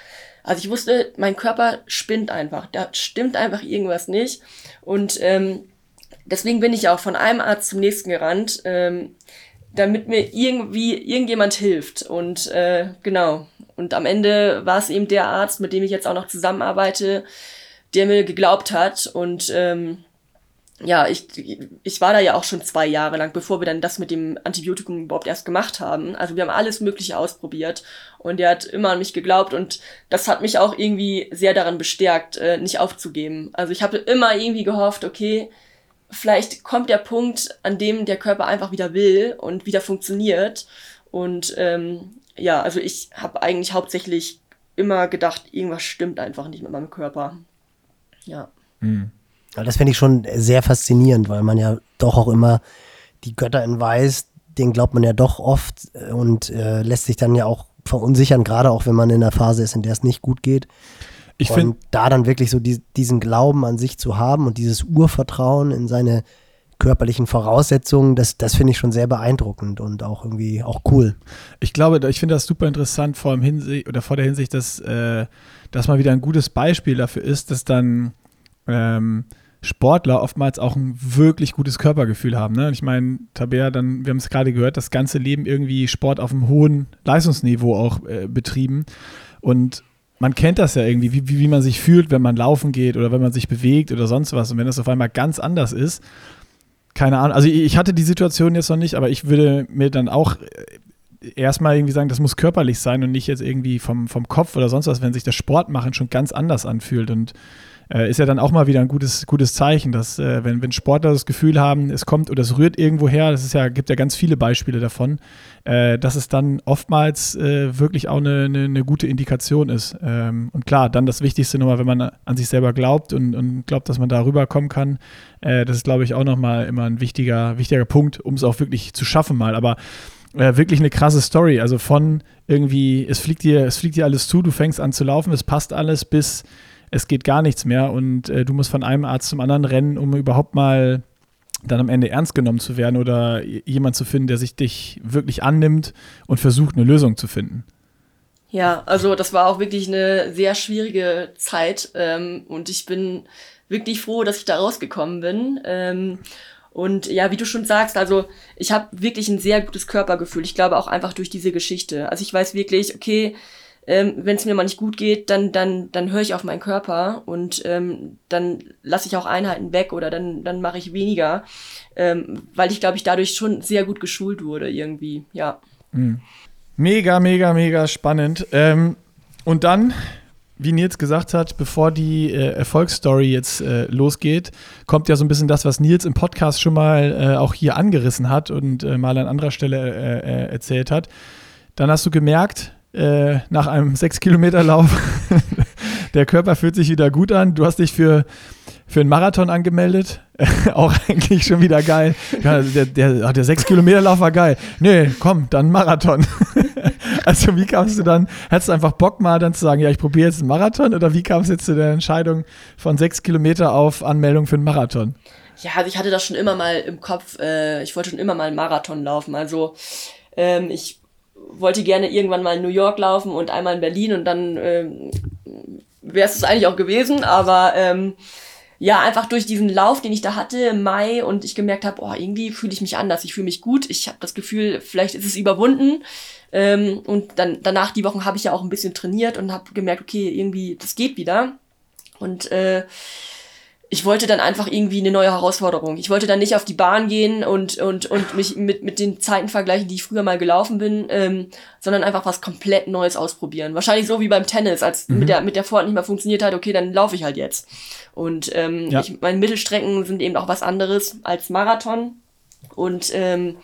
Also ich wusste, mein Körper spinnt einfach, da stimmt einfach irgendwas nicht. Und ähm, deswegen bin ich auch von einem Arzt zum nächsten gerannt, ähm, damit mir irgendwie irgendjemand hilft. Und äh, genau. Und am Ende war es eben der Arzt, mit dem ich jetzt auch noch zusammenarbeite, der mir geglaubt hat. Und ähm, ja, ich, ich war da ja auch schon zwei Jahre lang, bevor wir dann das mit dem Antibiotikum überhaupt erst gemacht haben. Also wir haben alles Mögliche ausprobiert und er hat immer an mich geglaubt und das hat mich auch irgendwie sehr daran bestärkt, äh, nicht aufzugeben. Also ich habe immer irgendwie gehofft, okay, vielleicht kommt der Punkt, an dem der Körper einfach wieder will und wieder funktioniert. Und ähm, ja, also ich habe eigentlich hauptsächlich immer gedacht, irgendwas stimmt einfach nicht mit meinem Körper. Ja. Mhm. Das finde ich schon sehr faszinierend, weil man ja doch auch immer die Götter in Weiß, den glaubt man ja doch oft äh, und äh, lässt sich dann ja auch verunsichern, gerade auch wenn man in einer Phase ist, in der es nicht gut geht. Ich und da dann wirklich so die, diesen Glauben an sich zu haben und dieses Urvertrauen in seine körperlichen Voraussetzungen, das, das finde ich schon sehr beeindruckend und auch irgendwie auch cool. Ich glaube, ich finde das super interessant vor, dem Hinsicht, oder vor der Hinsicht, dass äh, das mal wieder ein gutes Beispiel dafür ist, dass dann ähm, Sportler oftmals auch ein wirklich gutes Körpergefühl haben. Ne? Ich meine, Tabea, dann, wir haben es gerade gehört, das ganze Leben irgendwie Sport auf einem hohen Leistungsniveau auch äh, betrieben. Und man kennt das ja irgendwie, wie, wie man sich fühlt, wenn man laufen geht oder wenn man sich bewegt oder sonst was. Und wenn das auf einmal ganz anders ist, keine Ahnung. Also ich hatte die Situation jetzt noch nicht, aber ich würde mir dann auch äh, erstmal irgendwie sagen, das muss körperlich sein und nicht jetzt irgendwie vom, vom Kopf oder sonst was, wenn sich das Sportmachen schon ganz anders anfühlt. Und äh, ist ja dann auch mal wieder ein gutes, gutes Zeichen, dass äh, wenn, wenn Sportler das Gefühl haben, es kommt oder es rührt irgendwo her, das ist ja, gibt ja ganz viele Beispiele davon, äh, dass es dann oftmals äh, wirklich auch eine, eine, eine, gute Indikation ist. Ähm, und klar, dann das Wichtigste nochmal, wenn man an sich selber glaubt und, und glaubt, dass man da rüberkommen kann, äh, das ist, glaube ich, auch nochmal immer ein wichtiger, wichtiger Punkt, um es auch wirklich zu schaffen mal. Aber äh, wirklich eine krasse Story. Also von irgendwie, es fliegt dir, es fliegt dir alles zu, du fängst an zu laufen, es passt alles, bis es geht gar nichts mehr und äh, du musst von einem Arzt zum anderen rennen, um überhaupt mal dann am Ende ernst genommen zu werden oder jemand zu finden, der sich dich wirklich annimmt und versucht, eine Lösung zu finden. Ja, also das war auch wirklich eine sehr schwierige Zeit ähm, und ich bin wirklich froh, dass ich da rausgekommen bin. Ähm, und ja, wie du schon sagst, also ich habe wirklich ein sehr gutes Körpergefühl. Ich glaube auch einfach durch diese Geschichte. Also ich weiß wirklich, okay, ähm, wenn es mir mal nicht gut geht, dann, dann, dann höre ich auf meinen Körper und ähm, dann lasse ich auch Einheiten weg oder dann, dann mache ich weniger, ähm, weil ich glaube ich dadurch schon sehr gut geschult wurde irgendwie, ja. Mhm. Mega, mega, mega spannend. Ähm, und dann, wie Nils gesagt hat, bevor die äh, Erfolgsstory jetzt äh, losgeht, kommt ja so ein bisschen das, was Nils im Podcast schon mal äh, auch hier angerissen hat und äh, mal an anderer Stelle äh, äh, erzählt hat. Dann hast du gemerkt, äh, nach einem 6-Kilometer-Lauf, der Körper fühlt sich wieder gut an. Du hast dich für, für einen Marathon angemeldet. auch eigentlich schon wieder geil. Ja, der, der, der 6-Kilometer-Lauf war geil. Nee, komm, dann Marathon. also wie kamst du dann, hättest du einfach Bock mal dann zu sagen, ja, ich probiere jetzt einen Marathon oder wie kam es jetzt zu der Entscheidung von 6 Kilometer auf Anmeldung für einen Marathon? Ja, also ich hatte das schon immer mal im Kopf, äh, ich wollte schon immer mal einen Marathon laufen. Also ähm, ich wollte gerne irgendwann mal in New York laufen und einmal in Berlin und dann ähm, wäre es eigentlich auch gewesen, aber ähm, ja, einfach durch diesen Lauf, den ich da hatte im Mai und ich gemerkt habe, oh, irgendwie fühle ich mich anders, ich fühle mich gut, ich habe das Gefühl, vielleicht ist es überwunden. Ähm, und dann danach die Wochen habe ich ja auch ein bisschen trainiert und habe gemerkt, okay, irgendwie, das geht wieder. Und äh, ich wollte dann einfach irgendwie eine neue Herausforderung. Ich wollte dann nicht auf die Bahn gehen und, und, und mich mit, mit den Zeiten vergleichen, die ich früher mal gelaufen bin, ähm, sondern einfach was komplett Neues ausprobieren. Wahrscheinlich so wie beim Tennis, als mhm. mit, der, mit der Vorhand nicht mehr funktioniert hat, okay, dann laufe ich halt jetzt. Und ähm, ja. ich, meine Mittelstrecken sind eben auch was anderes als Marathon. Und ähm,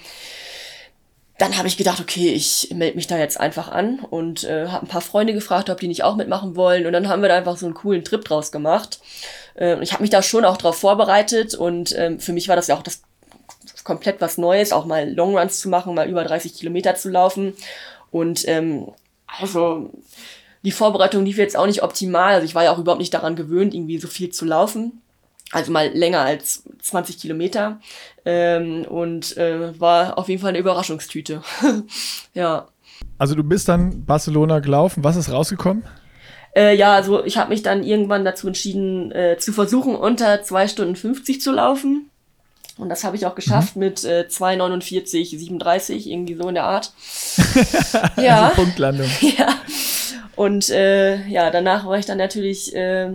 dann habe ich gedacht, okay, ich melde mich da jetzt einfach an und äh, habe ein paar Freunde gefragt, ob die nicht auch mitmachen wollen. Und dann haben wir da einfach so einen coolen Trip draus gemacht. Äh, ich habe mich da schon auch drauf vorbereitet und ähm, für mich war das ja auch das komplett was Neues, auch mal Longruns zu machen, mal über 30 Kilometer zu laufen. Und ähm, also die Vorbereitung lief jetzt auch nicht optimal. Also ich war ja auch überhaupt nicht daran gewöhnt, irgendwie so viel zu laufen also mal länger als 20 Kilometer ähm, und äh, war auf jeden Fall eine Überraschungstüte. ja. Also du bist dann Barcelona gelaufen. Was ist rausgekommen? Äh, ja, also ich habe mich dann irgendwann dazu entschieden, äh, zu versuchen, unter 2 Stunden 50 zu laufen. Und das habe ich auch geschafft mhm. mit äh, 2,49, 37, irgendwie so in der Art. ja. Also Punktlandung. Ja. Und äh, ja, danach war ich dann natürlich äh,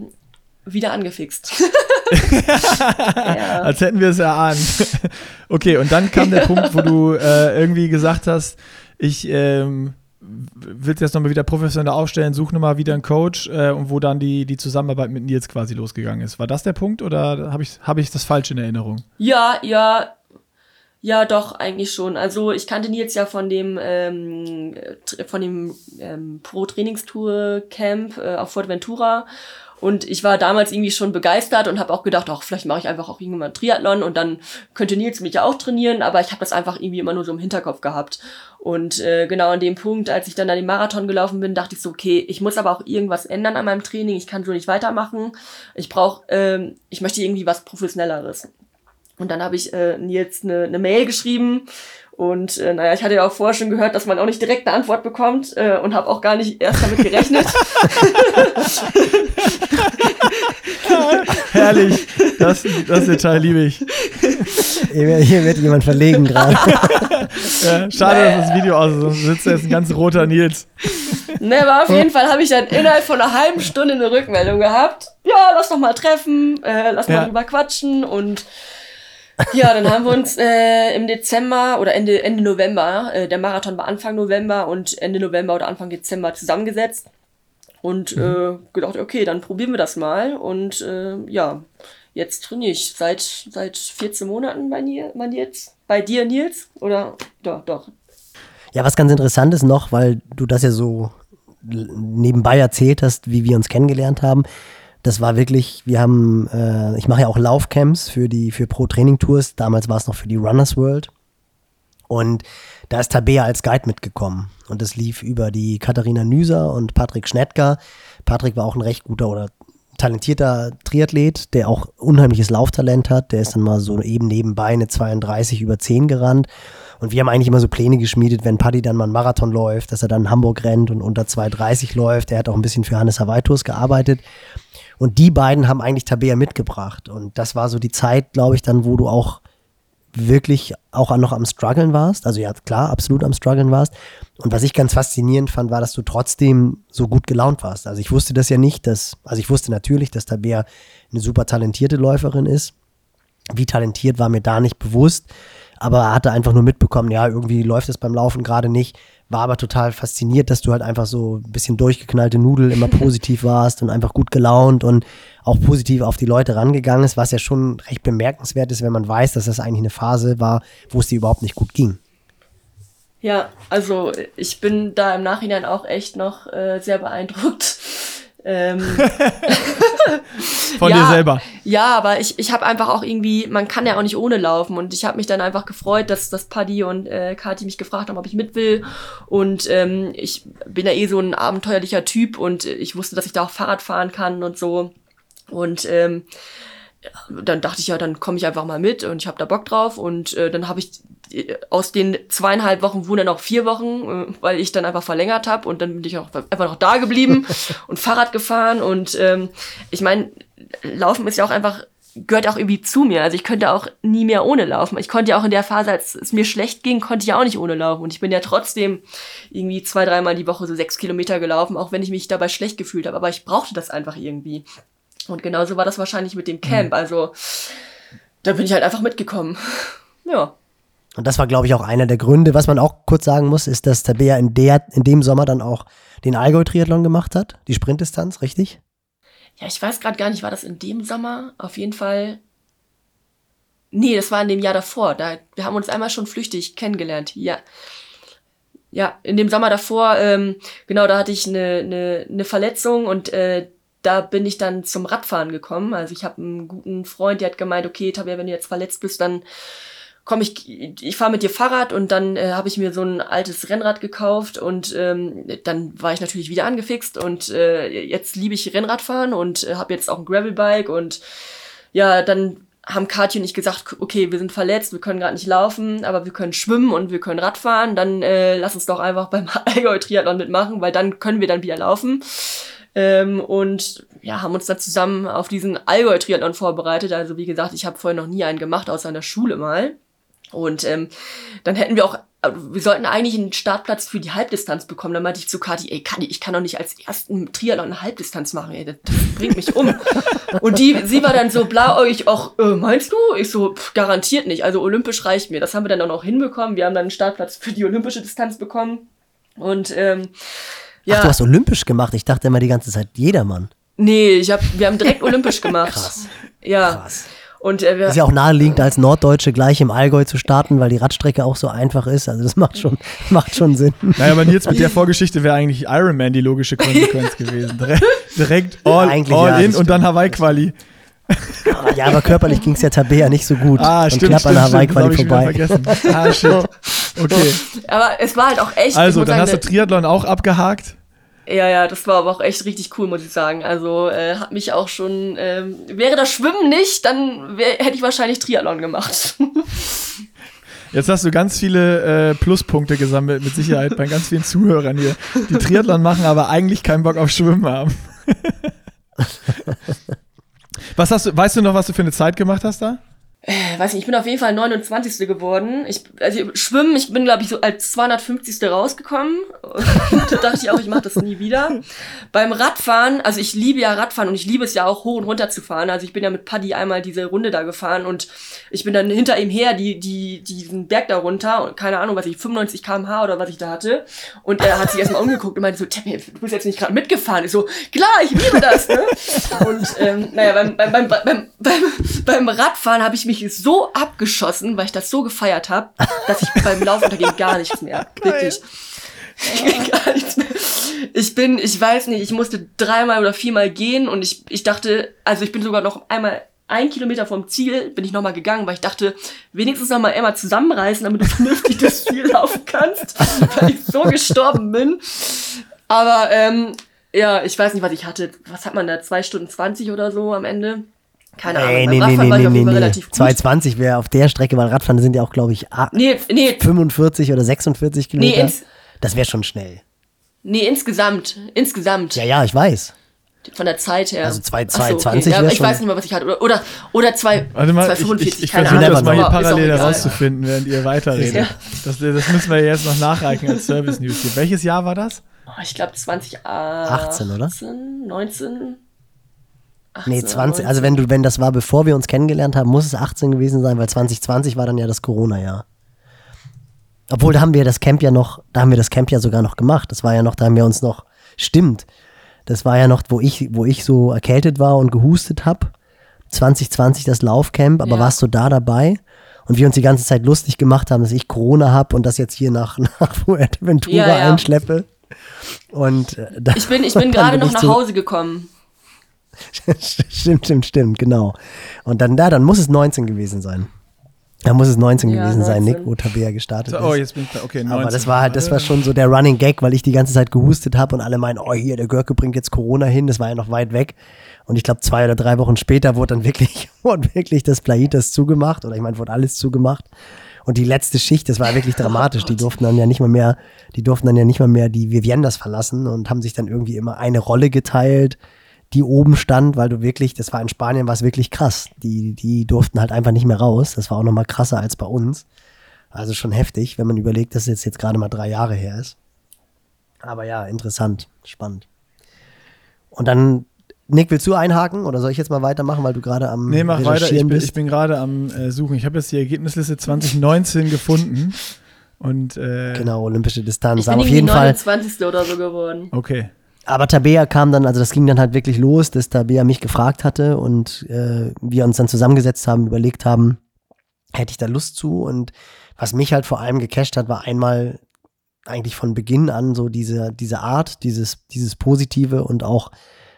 wieder angefixt. ja. Als hätten wir es erahnt. okay, und dann kam der Punkt, wo du äh, irgendwie gesagt hast, ich ähm, will jetzt nochmal wieder professionell aufstellen, suche nochmal wieder einen Coach äh, und wo dann die, die Zusammenarbeit mit Nils quasi losgegangen ist. War das der Punkt oder habe ich, hab ich das falsch in Erinnerung? Ja, ja, ja, doch, eigentlich schon. Also ich kannte Nils ja von dem ähm, dem ähm, Pro-Trainingstour-Camp äh, auf Fortventura und ich war damals irgendwie schon begeistert und habe auch gedacht, ach, vielleicht mache ich einfach auch irgendwann Triathlon und dann könnte Nils mich ja auch trainieren, aber ich habe das einfach irgendwie immer nur so im Hinterkopf gehabt. Und äh, genau an dem Punkt, als ich dann an den Marathon gelaufen bin, dachte ich so, okay, ich muss aber auch irgendwas ändern an meinem Training, ich kann so nicht weitermachen. Ich brauche, ähm, ich möchte irgendwie was Professionelleres. Und dann habe ich äh, Nils eine, eine Mail geschrieben und äh, naja, ich hatte ja auch vorher schon gehört, dass man auch nicht direkt eine Antwort bekommt äh, und habe auch gar nicht erst damit gerechnet. Herrlich, das, das Detail liebe ich. Hier, hier wird jemand verlegen gerade. ja, schade, dass das Video aus ist, sonst sitzt jetzt ein ganz roter Nils. Ne, aber auf jeden Fall habe ich dann innerhalb von einer halben Stunde eine Rückmeldung gehabt. Ja, lass doch mal treffen, äh, lass mal ja. drüber quatschen und ja, dann haben wir uns äh, im Dezember oder Ende, Ende November, äh, der Marathon war Anfang November und Ende November oder Anfang Dezember zusammengesetzt und mhm. äh, gedacht, okay, dann probieren wir das mal. Und äh, ja, jetzt trainiere ich seit, seit 14 Monaten bei, bei Nils. Bei dir, Nils? Oder doch, doch. Ja, was ganz interessant ist noch, weil du das ja so nebenbei erzählt hast, wie wir uns kennengelernt haben das war wirklich, wir haben, äh, ich mache ja auch Laufcamps für die, für Pro-Training-Tours. Damals war es noch für die Runners World. Und da ist Tabea als Guide mitgekommen. Und das lief über die Katharina Nüser und Patrick Schnettger. Patrick war auch ein recht guter oder talentierter Triathlet, der auch unheimliches Lauftalent hat. Der ist dann mal so eben nebenbei eine 32 über 10 gerannt. Und wir haben eigentlich immer so Pläne geschmiedet, wenn Paddy dann mal einen Marathon läuft, dass er dann in Hamburg rennt und unter 2,30 läuft. Er hat auch ein bisschen für Hannes Hawaii gearbeitet. Und die beiden haben eigentlich Tabea mitgebracht. Und das war so die Zeit, glaube ich, dann, wo du auch wirklich auch noch am struggeln warst. Also ja, klar, absolut am struggeln warst. Und was ich ganz faszinierend fand, war, dass du trotzdem so gut gelaunt warst. Also ich wusste das ja nicht, dass, also ich wusste natürlich, dass Tabea eine super talentierte Läuferin ist. Wie talentiert war mir da nicht bewusst, aber hatte einfach nur mitbekommen, ja, irgendwie läuft es beim Laufen gerade nicht war aber total fasziniert, dass du halt einfach so ein bisschen durchgeknallte Nudel immer positiv warst und einfach gut gelaunt und auch positiv auf die Leute rangegangen ist, was ja schon recht bemerkenswert ist, wenn man weiß, dass das eigentlich eine Phase war, wo es dir überhaupt nicht gut ging. Ja, also ich bin da im Nachhinein auch echt noch äh, sehr beeindruckt. Ähm, Von ja, dir selber. Ja, aber ich, ich habe einfach auch irgendwie, man kann ja auch nicht ohne laufen und ich habe mich dann einfach gefreut, dass, dass Paddy und äh, Kati mich gefragt haben, ob ich mit will und ähm, ich bin ja eh so ein abenteuerlicher Typ und ich wusste, dass ich da auch Fahrrad fahren kann und so und ähm, dann dachte ich ja, dann komme ich einfach mal mit und ich habe da Bock drauf und äh, dann habe ich aus den zweieinhalb Wochen wurden dann auch vier Wochen, äh, weil ich dann einfach verlängert habe und dann bin ich auch einfach noch da geblieben und Fahrrad gefahren und ähm, ich meine, Laufen ist ja auch einfach gehört auch irgendwie zu mir. Also ich könnte auch nie mehr ohne laufen. Ich konnte ja auch in der Phase, als es mir schlecht ging, konnte ich ja auch nicht ohne laufen. Und ich bin ja trotzdem irgendwie zwei, dreimal die Woche so sechs Kilometer gelaufen, auch wenn ich mich dabei schlecht gefühlt habe. Aber ich brauchte das einfach irgendwie. Und genauso war das wahrscheinlich mit dem Camp. Mhm. Also da bin ich halt einfach mitgekommen. ja. Und das war, glaube ich, auch einer der Gründe. Was man auch kurz sagen muss, ist, dass Tabea in, der, in dem Sommer dann auch den Allgäu-Triathlon gemacht hat, die Sprintdistanz, richtig? Ja, ich weiß gerade gar nicht, war das in dem Sommer? Auf jeden Fall. Nee, das war in dem Jahr davor. Da, wir haben uns einmal schon flüchtig kennengelernt. Ja. Ja, in dem Sommer davor, ähm, genau, da hatte ich eine, eine, eine Verletzung und äh, da bin ich dann zum Radfahren gekommen. Also ich habe einen guten Freund, der hat gemeint, okay, Tabea, wenn du jetzt verletzt bist, dann komm ich, ich fahre mit dir Fahrrad und dann äh, habe ich mir so ein altes Rennrad gekauft und ähm, dann war ich natürlich wieder angefixt und äh, jetzt liebe ich Rennradfahren und äh, habe jetzt auch ein Gravelbike und ja, dann haben Katja und ich gesagt, okay, wir sind verletzt, wir können gerade nicht laufen, aber wir können schwimmen und wir können Radfahren, dann äh, lass uns doch einfach beim Allgäu Triathlon mitmachen, weil dann können wir dann wieder laufen. Ähm, und ja, haben uns dann zusammen auf diesen Allgäu-Triathlon vorbereitet. Also wie gesagt, ich habe vorher noch nie einen gemacht, außer in der Schule mal. Und ähm, dann hätten wir auch, wir sollten eigentlich einen Startplatz für die Halbdistanz bekommen. Dann meinte ich zu Kati, ey Kati, ich kann doch nicht als ersten Triathlon eine Halbdistanz machen, ey, das, das bringt mich um. und die, sie war dann so blauäugig, auch, äh, meinst du? Ich so, pff, garantiert nicht. Also olympisch reicht mir. Das haben wir dann auch noch hinbekommen. Wir haben dann einen Startplatz für die olympische Distanz bekommen. Und ähm, ja. Ach, du hast olympisch gemacht. Ich dachte immer die ganze Zeit jedermann. Nee, ich hab, wir haben direkt olympisch gemacht. Krass. Ja. Krass. Und äh, wir, Ist ja auch naheliegend, als Norddeutsche gleich im Allgäu zu starten, weil die Radstrecke auch so einfach ist. Also das macht schon, macht schon Sinn. Naja, aber jetzt mit der Vorgeschichte wäre eigentlich Ironman die logische Konsequenz gewesen. Direkt, direkt all, Eigentlich all ja, in und dann Hawaii-Quali. Ja, aber körperlich ging es ja Tabea nicht so gut. Ah, und stimmt, knapp stimmt, an der Hawaii-Quali vorbei. Ah, shit. Okay, aber es war halt auch echt. also dann sagen, hast du Triathlon auch abgehakt. Ja, ja, das war aber auch echt richtig cool, muss ich sagen. Also äh, hat mich auch schon. Ähm, wäre das Schwimmen nicht, dann wär, hätte ich wahrscheinlich Triathlon gemacht. Jetzt hast du ganz viele äh, Pluspunkte gesammelt, mit Sicherheit bei ganz vielen Zuhörern hier, die Triathlon machen, aber eigentlich keinen Bock auf Schwimmen haben. was hast du, weißt du noch, was du für eine Zeit gemacht hast da? Äh, weiß nicht, ich bin auf jeden Fall 29. geworden. Ich, also schwimmen, ich bin, glaube ich, so als 250. rausgekommen. da dachte ich auch, ich mache das nie wieder. Beim Radfahren, also ich liebe ja Radfahren und ich liebe es ja auch hoch und runter zu fahren. Also ich bin ja mit Paddy einmal diese Runde da gefahren und ich bin dann hinter ihm her, die, die, diesen Berg da runter und keine Ahnung, was ich, 95 kmh oder was ich da hatte. Und er hat sich erstmal umgeguckt und meinte so, Teppy, du bist jetzt nicht gerade mitgefahren. Ich so, klar, ich liebe das, ne? Und ähm, naja, beim, beim, beim, beim, beim, beim Radfahren habe ich mich so abgeschossen, weil ich das so gefeiert habe, dass ich beim Laufen unterging gar nichts mehr. Wirklich. gar nichts mehr. Ich bin, ich weiß nicht, ich musste dreimal oder viermal gehen und ich, ich dachte, also ich bin sogar noch einmal ein Kilometer vom Ziel bin ich nochmal gegangen, weil ich dachte, wenigstens nochmal einmal zusammenreißen, damit du vernünftig das Ziel laufen kannst, weil ich so gestorben bin. Aber ähm, ja, ich weiß nicht, was ich hatte. Was hat man da? Zwei Stunden zwanzig oder so am Ende? Keine Ahnung. Nee, Beim nee, nee, Radfahren war nee, ich auf nee, jeden Fall nee. relativ gut. 220 wäre auf der Strecke, weil Radfahren sind ja auch, glaube ich, ah, Nee, nee, 45 oder 46 nee, Kilometer. ins, das wäre schon schnell. nee, insgesamt. Insgesamt. Ja, ja, ich weiß. Von der Zeit her. Also zwei- Ach so, 220 Ja, ich schon- weiß nicht mehr, was ich hatte. Oder, oder, oder zwei, Warte mal, ich, 245, ich, ich keine versuche das mal hier parallel herauszufinden, während ihr weiterredet. Ja. Das, das müssen wir jetzt noch nachreichen als Service News hier. Welches Jahr war das? Oh, ich glaube 2018, 18, oder? 19? 18 Nee, oder 20, 19. also wenn du, wenn das war, bevor wir uns kennengelernt haben, muss es 18 gewesen sein, weil 2020 war dann ja das Corona-Jahr. Obwohl, da haben wir das Camp ja noch, da haben wir das Camp ja sogar noch gemacht. Das war ja noch, da haben wir uns noch, stimmt. Das war ja noch, wo ich, wo ich so erkältet war und gehustet habe. 2020 das Laufcamp, aber Ja. warst du da dabei? Und wir uns die ganze Zeit lustig gemacht haben, dass ich Corona habe und das jetzt hier nach, nach Fuerteventura Ja, ja. einschleppe. Und äh, ich bin, ich bin gerade noch nach Hause gekommen. stimmt, stimmt, stimmt, genau. Und dann da, dann muss es 19 gewesen sein. Da muss es 19 ja, gewesen 19. sein, Nick, wo Tabea gestartet so, oh, jetzt bin ich da. Okay, 19. Aber das war halt, das war schon so der Running Gag, weil ich die ganze Zeit gehustet habe und alle meinen, oh hier, der Görke bringt jetzt Corona hin, das war ja noch weit weg. Und ich glaube, zwei oder drei Wochen später wurde dann wirklich, wurde wirklich das Plaitas zugemacht, oder ich meine, wurde alles zugemacht. Und die letzte Schicht, das war wirklich dramatisch. Die durften dann ja nicht mal mehr, die durften dann ja nicht mal mehr die Viviendas verlassen und haben sich dann irgendwie immer eine Rolle geteilt die oben stand, weil du wirklich, das war in Spanien, war es wirklich krass. Die, die durften halt einfach nicht mehr raus. Das war auch nochmal krasser als bei uns. Also schon heftig, wenn man überlegt, dass es jetzt, jetzt gerade mal drei Jahre her ist. Aber ja, interessant, spannend. Und dann, Nick, willst du einhaken oder soll ich jetzt mal weitermachen, weil du gerade am Nee, mach weiter. Ich bin, ich bin gerade am äh, Suchen. Ich habe jetzt die Ergebnisliste 2019 gefunden. Und, äh, genau, olympische Distanz. Ich bin auf jeden 29. Fall. oder so geworden. Okay. Aber Tabea kam dann, also das ging dann halt wirklich los, dass Tabea mich gefragt hatte und äh, wir uns dann zusammengesetzt haben, überlegt haben, hätte ich da Lust zu? Und was mich halt vor allem gecasht hat, war einmal eigentlich von Beginn an so diese, diese Art, dieses, dieses Positive und auch,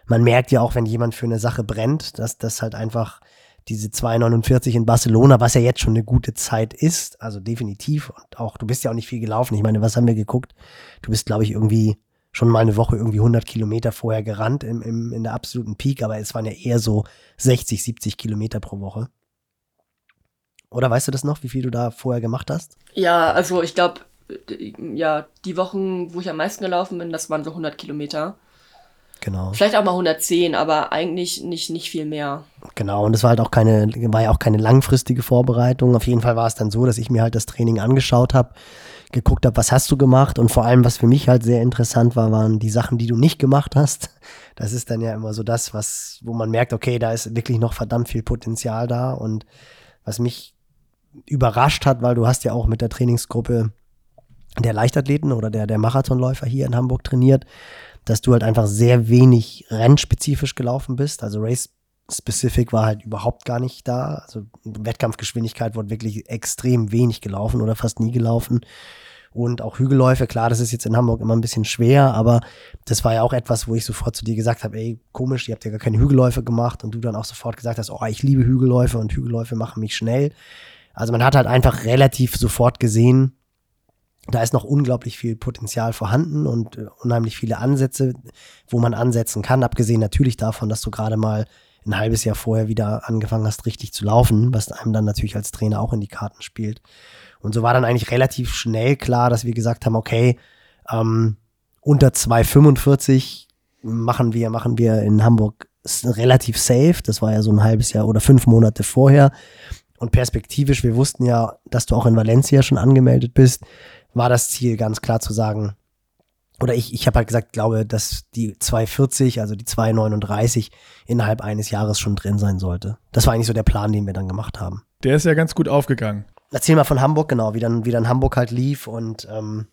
man merkt ja auch, wenn jemand für eine Sache brennt, dass das halt einfach diese 2,49 in Barcelona, was ja jetzt schon eine gute Zeit ist, also definitiv. Und auch, du bist ja auch nicht viel gelaufen. Ich meine, was haben wir geguckt? Du bist, glaube ich, irgendwie schon mal eine Woche irgendwie 100 Kilometer vorher gerannt im, im, in der absoluten Peak, aber es waren ja eher so 60, 70 Kilometer pro Woche. Oder weißt du das noch, wie viel du da vorher gemacht hast? Ja, also ich glaube, ja, die Wochen, wo ich am meisten gelaufen bin, das waren so 100 Kilometer. Genau. Vielleicht auch mal 110, aber eigentlich nicht, nicht viel mehr. Genau, und es war halt auch keine, war ja auch keine langfristige Vorbereitung. Auf jeden Fall war es dann so, dass ich mir halt das Training angeschaut habe geguckt habe, was hast du gemacht und vor allem, was für mich halt sehr interessant war, waren die Sachen, die du nicht gemacht hast. Das ist dann ja immer so das, was, wo man merkt, okay, da ist wirklich noch verdammt viel Potenzial da und was mich überrascht hat, weil du hast ja auch mit der Trainingsgruppe der Leichtathleten oder der, der Marathonläufer hier in Hamburg trainiert, dass du halt einfach sehr wenig rennspezifisch gelaufen bist. Also Race Specific war halt überhaupt gar nicht da. Also Wettkampfgeschwindigkeit wurde wirklich extrem wenig gelaufen oder fast nie gelaufen. Und auch Hügelläufe, klar, das ist jetzt in Hamburg immer ein bisschen schwer, aber das war ja auch etwas, wo ich sofort zu dir gesagt habe, ey, komisch, ihr habt ja gar keine Hügelläufe gemacht und du dann auch sofort gesagt hast, oh, ich liebe Hügelläufe und Hügelläufe machen mich schnell. Also man hat halt einfach relativ sofort gesehen, da ist noch unglaublich viel Potenzial vorhanden und äh, unheimlich viele Ansätze, wo man ansetzen kann, abgesehen natürlich davon, dass du gerade mal ein halbes Jahr vorher wieder angefangen hast, richtig zu laufen, was einem dann natürlich als Trainer auch in die Karten spielt. Und so war dann eigentlich relativ schnell klar, dass wir gesagt haben, okay, ähm, unter 2,45 machen wir, machen wir in Hamburg relativ safe. Das war ja so ein halbes Jahr oder fünf Monate vorher. Und perspektivisch, wir wussten ja, dass du auch in Valencia schon angemeldet bist, war das Ziel ganz klar zu sagen, oder ich, ich habe halt gesagt, glaube, dass die 240, also die 239 innerhalb eines Jahres schon drin sein sollte. Das war eigentlich so der Plan, den wir dann gemacht haben. Der ist ja ganz gut aufgegangen. Erzähl mal von Hamburg, genau, wie dann, wie dann Hamburg halt lief und ähm,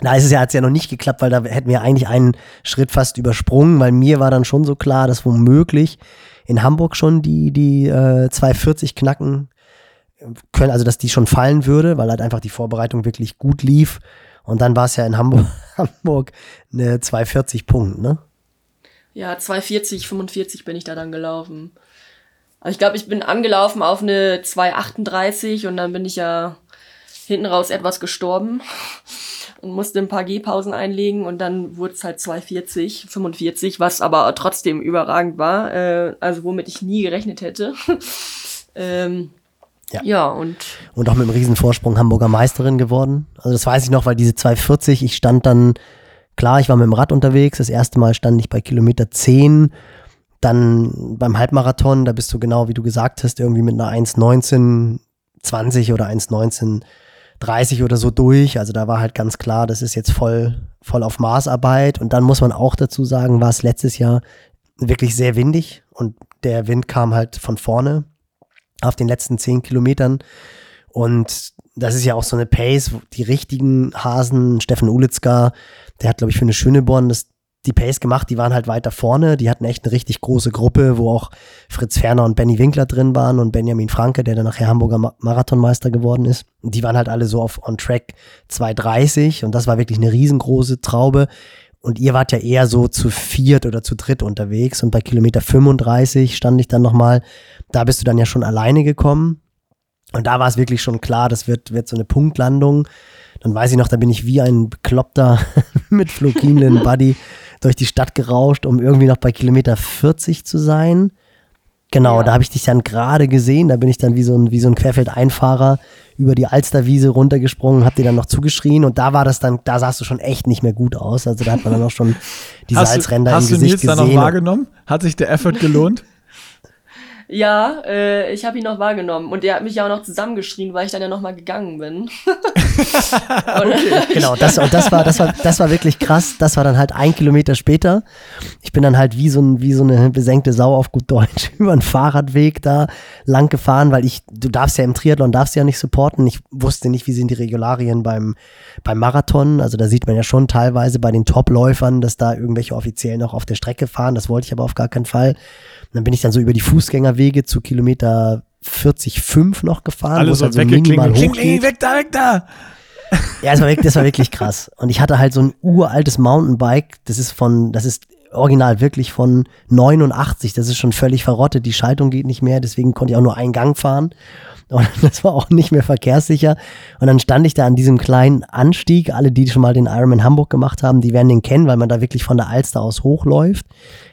da ist es ja, hat es ja noch nicht geklappt, weil da hätten wir eigentlich einen Schritt fast übersprungen, weil mir war dann schon so klar, dass womöglich in Hamburg schon die, die äh, 240 knacken können, also dass die schon fallen würde, weil halt einfach die Vorbereitung wirklich gut lief. Und dann war es ja in Hamburg, Hamburg eine 240 Punkt, ne? Ja, 240, 45 bin ich da dann gelaufen. Also ich glaube, ich bin angelaufen auf eine 238 und dann bin ich ja hinten raus etwas gestorben und musste ein paar Gehpausen einlegen und dann wurde es halt 240, 45, was aber trotzdem überragend war, äh, also womit ich nie gerechnet hätte. ähm, ja. ja, und. Und auch mit einem riesen Vorsprung Hamburger Meisterin geworden. Also das weiß ich noch, weil diese 240, ich stand dann, klar, ich war mit dem Rad unterwegs. Das erste Mal stand ich bei Kilometer 10. Dann beim Halbmarathon, da bist du genau, wie du gesagt hast, irgendwie mit einer 1,19, 20 oder 1,19, 30 oder so durch. Also da war halt ganz klar, das ist jetzt voll, voll auf Maßarbeit. Und dann muss man auch dazu sagen, war es letztes Jahr wirklich sehr windig und der Wind kam halt von vorne auf den letzten zehn Kilometern. Und das ist ja auch so eine Pace, die richtigen Hasen, Steffen Ulitzka, der hat, glaube ich, für eine Schöneborn das die Pace gemacht, die waren halt weiter vorne, die hatten echt eine richtig große Gruppe, wo auch Fritz Ferner und Benny Winkler drin waren und Benjamin Franke, der dann nachher Hamburger Marathonmeister geworden ist. Die waren halt alle so auf on track 230 und das war wirklich eine riesengroße Traube. Und ihr wart ja eher so zu viert oder zu dritt unterwegs und bei Kilometer 35 stand ich dann nochmal, da bist du dann ja schon alleine gekommen. Und da war es wirklich schon klar, das wird, wird so eine Punktlandung. Dann weiß ich noch, da bin ich wie ein Bekloppter mit Flo Kienlen Buddy durch die Stadt gerauscht, um irgendwie noch bei Kilometer 40 zu sein. Genau, ja. da habe ich dich dann gerade gesehen. Da bin ich dann wie so ein, wie so ein Querfeldeinfahrer über die Alsterwiese runtergesprungen, hab dir dann noch zugeschrien und da war das dann, da sahst du schon echt nicht mehr gut aus. Also da hat man dann auch schon die Salzränder im Gesicht gesehen. Hast du Nils dann noch wahrgenommen? Hat sich der Effort gelohnt? Ja, äh, ich habe ihn noch wahrgenommen und er hat mich ja auch noch zusammengeschrien, weil ich dann ja noch mal gegangen bin. okay. Genau, das, und das war, das war, das war wirklich krass. Das war dann halt ein Kilometer später. Ich bin dann halt wie so, ein, wie so eine besenkte Sau auf gut Deutsch über einen Fahrradweg da lang gefahren, weil ich, du darfst ja im Triathlon darfst ja nicht supporten. Ich wusste nicht, wie sind die Regularien beim, beim Marathon. Also da sieht man ja schon teilweise bei den Topläufern, dass da irgendwelche Offiziellen noch auf der Strecke fahren. Das wollte ich aber auf gar keinen Fall dann bin ich dann so über die Fußgängerwege zu Kilometer 40, 5 noch gefahren. Alles so also. Kling, weg da, weg da. Ja, das war, wirklich, das war wirklich krass. Und ich hatte halt so ein uraltes Mountainbike. Das ist von, das ist original wirklich von 89. Das ist schon völlig verrottet. Die Schaltung geht nicht mehr. Deswegen konnte ich auch nur einen Gang fahren. Und das war auch nicht mehr verkehrssicher. Und dann stand ich da an diesem kleinen Anstieg. Alle, die schon mal den Ironman Hamburg gemacht haben, die werden den kennen, weil man da wirklich von der Alster aus hochläuft.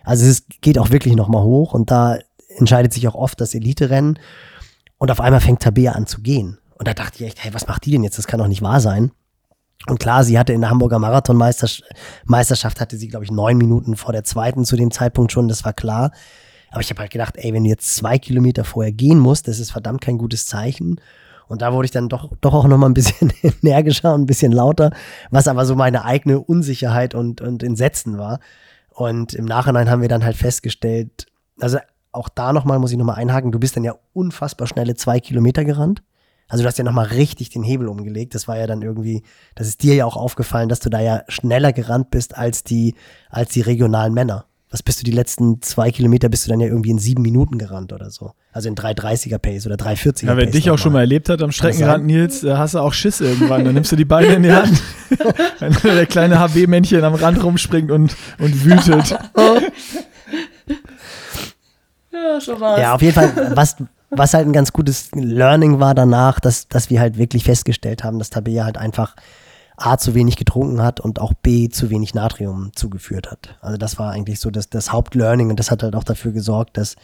Also es geht auch wirklich nochmal hoch und da entscheidet sich auch oft das Elite-Rennen. Und auf einmal fängt Tabea an zu gehen. Und da dachte ich echt, hey, was macht die denn jetzt? Das kann doch nicht wahr sein. Und klar, sie hatte in der Hamburger Marathonmeisterschaft, hatte sie, glaube ich, neun Minuten vor der zweiten zu dem Zeitpunkt schon, das war klar. Aber ich habe halt gedacht, ey, wenn du jetzt zwei Kilometer vorher gehen musst, das ist verdammt kein gutes Zeichen. Und da wurde ich dann doch, doch auch nochmal ein bisschen energischer und ein bisschen lauter, was aber so meine eigene Unsicherheit und, und Entsetzen war. Und im Nachhinein haben wir dann halt festgestellt, also auch da nochmal muss ich nochmal einhaken, du bist dann ja unfassbar schnelle zwei Kilometer gerannt. Also du hast ja nochmal richtig den Hebel umgelegt. Das war ja dann irgendwie, das ist dir ja auch aufgefallen, dass du da ja schneller gerannt bist als die, als die regionalen Männer was bist du die letzten zwei Kilometer, bist du dann ja irgendwie in sieben Minuten gerannt oder so. Also in 330er Pace oder 340er Ja, wer Pace dich auch mal. schon mal erlebt hat am Streckenrand, Nils, da hast du auch Schiss irgendwann. Dann nimmst du die Beine in die Hand, wenn der kleine HB-Männchen am Rand rumspringt und, und wütet. ja, schon was. Ja, auf jeden Fall, was, was halt ein ganz gutes Learning war danach, dass, dass wir halt wirklich festgestellt haben, dass Tabea halt einfach A zu wenig getrunken hat und auch B zu wenig Natrium zugeführt hat. Also das war eigentlich so das, das Hauptlearning und das hat halt auch dafür gesorgt, dass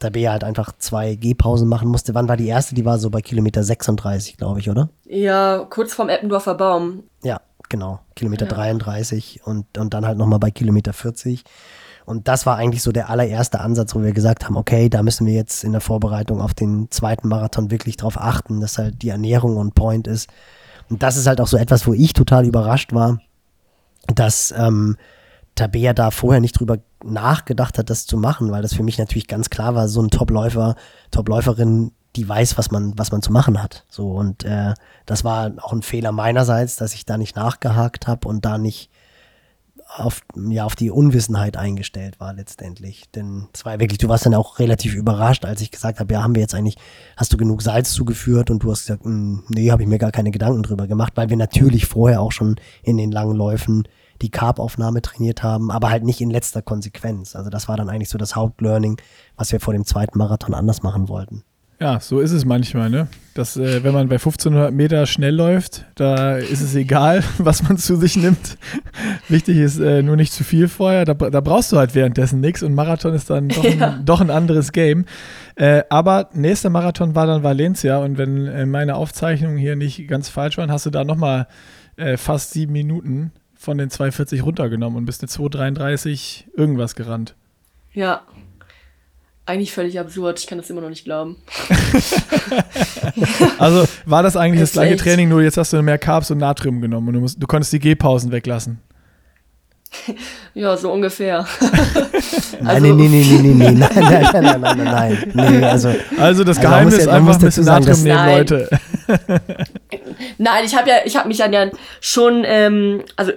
Tabea halt einfach zwei Gehpausen machen musste. Wann war die erste? Die war so bei Kilometer 36, glaube ich, oder? Ja, kurz vorm Eppendorfer Baum. Ja, genau. Kilometer ja. 33 und, und dann halt nochmal bei Kilometer 40. Und das war eigentlich so der allererste Ansatz, wo wir gesagt haben, okay, da müssen wir jetzt in der Vorbereitung auf den zweiten Marathon wirklich drauf achten, dass halt die Ernährung on point ist und das ist halt auch so etwas, wo ich total überrascht war, dass ähm, Tabea da vorher nicht drüber nachgedacht hat, das zu machen, weil das für mich natürlich ganz klar war, so ein Topläufer, Topläuferin, die weiß, was man, was man zu machen hat. So und äh, das war auch ein Fehler meinerseits, dass ich da nicht nachgehakt habe und da nicht auf, ja, auf die Unwissenheit eingestellt war letztendlich. Denn es war wirklich, du warst dann auch relativ überrascht, als ich gesagt habe, ja, haben wir jetzt eigentlich, hast du genug Salz zugeführt? Und du hast gesagt, hm, nee, habe ich mir gar keine Gedanken drüber gemacht, weil wir natürlich vorher auch schon in den langen Läufen die Carb-Aufnahme trainiert haben, aber halt nicht in letzter Konsequenz. Also das war dann eigentlich so das Hauptlearning, was wir vor dem zweiten Marathon anders machen wollten. Ja, so ist es manchmal, ne? Dass, äh, wenn man bei 1500 Meter schnell läuft, da ist es egal, was man zu sich nimmt. Wichtig ist äh, nur nicht zu viel vorher. Da, da, brauchst du halt währenddessen nichts und Marathon ist dann doch, ja. ein, doch ein, anderes Game. Äh, aber nächster Marathon war dann Valencia und wenn äh, meine Aufzeichnungen hier nicht ganz falsch waren, hast du da nochmal äh, fast sieben Minuten von den 240 runtergenommen und bist eine 233 irgendwas gerannt. Ja, eigentlich völlig absurd. Ich kann das immer noch nicht glauben. also war das eigentlich das, das gleiche echt? Training, nur jetzt hast du mehr Carbs und Natrium genommen und du, musst, du konntest die Gehpausen weglassen. Ja, so ungefähr. nein, also, nee, nee, nee, nee, nee, nein, nein, nein, nein, nein, nein. Nee, also, also das also Geheimnis ist einfach ein bisschen Natrium nehmen, Leute. Nein, ich habe ja, ich habe mich dann ja schon, ähm, also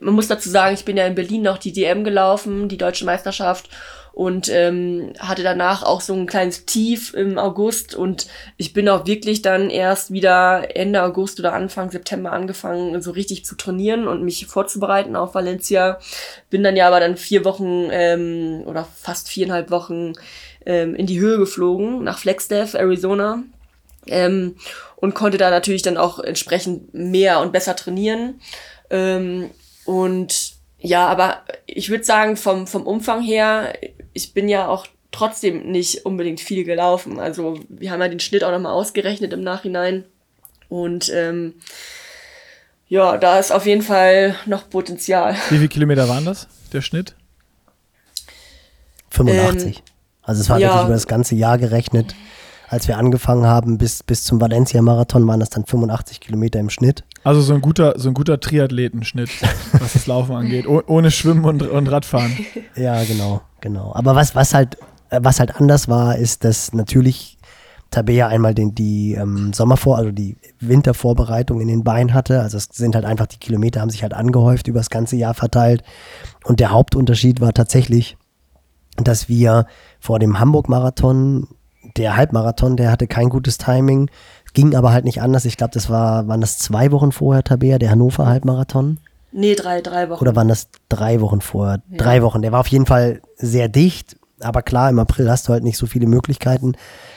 man muss dazu sagen, ich bin ja in Berlin noch die DM gelaufen, die deutsche Meisterschaft und ähm, hatte danach auch so ein kleines Tief im August und ich bin auch wirklich dann erst wieder Ende August oder Anfang September angefangen, so richtig zu trainieren und mich vorzubereiten auf Valencia. Bin dann ja aber dann vier Wochen ähm, oder fast viereinhalb Wochen ähm, in die Höhe geflogen, nach Flagstaff, Arizona. Ähm, und konnte da natürlich dann auch entsprechend mehr und besser trainieren. Ähm, und ja, aber ich würde sagen, vom, vom Umfang her ich bin ja auch trotzdem nicht unbedingt viel gelaufen. Also wir haben ja den Schnitt auch nochmal ausgerechnet im Nachhinein. Und ähm, ja, da ist auf jeden Fall noch Potenzial. Wie viele Kilometer waren das, der Schnitt? 85. Ähm, also es war ja, wirklich über das ganze Jahr gerechnet. Als wir angefangen haben, bis, bis zum Valencia-Marathon waren das dann 85 Kilometer im Schnitt. Also so ein guter, so ein guter Triathletenschnitt, was das Laufen angeht, oh, ohne Schwimmen und, und Radfahren. Ja, genau, genau. Aber was, was halt, was halt anders war, ist, dass natürlich Tabea einmal den, die ähm, Sommervor-, also die Wintervorbereitung in den Beinen hatte. Also es sind halt einfach, die Kilometer haben sich halt angehäuft über das ganze Jahr verteilt. Und der Hauptunterschied war tatsächlich, dass wir vor dem Hamburg-Marathon, der Halbmarathon, der hatte kein gutes Timing. Ging aber halt nicht anders. Ich glaube, das war, waren das zwei Wochen vorher, Tabea, der Hannover Halbmarathon? Nee, drei, drei Wochen. Oder waren das drei Wochen vorher? Ja. Drei Wochen. Der war auf jeden Fall sehr dicht. Aber klar, im April hast du halt nicht so viele Möglichkeiten,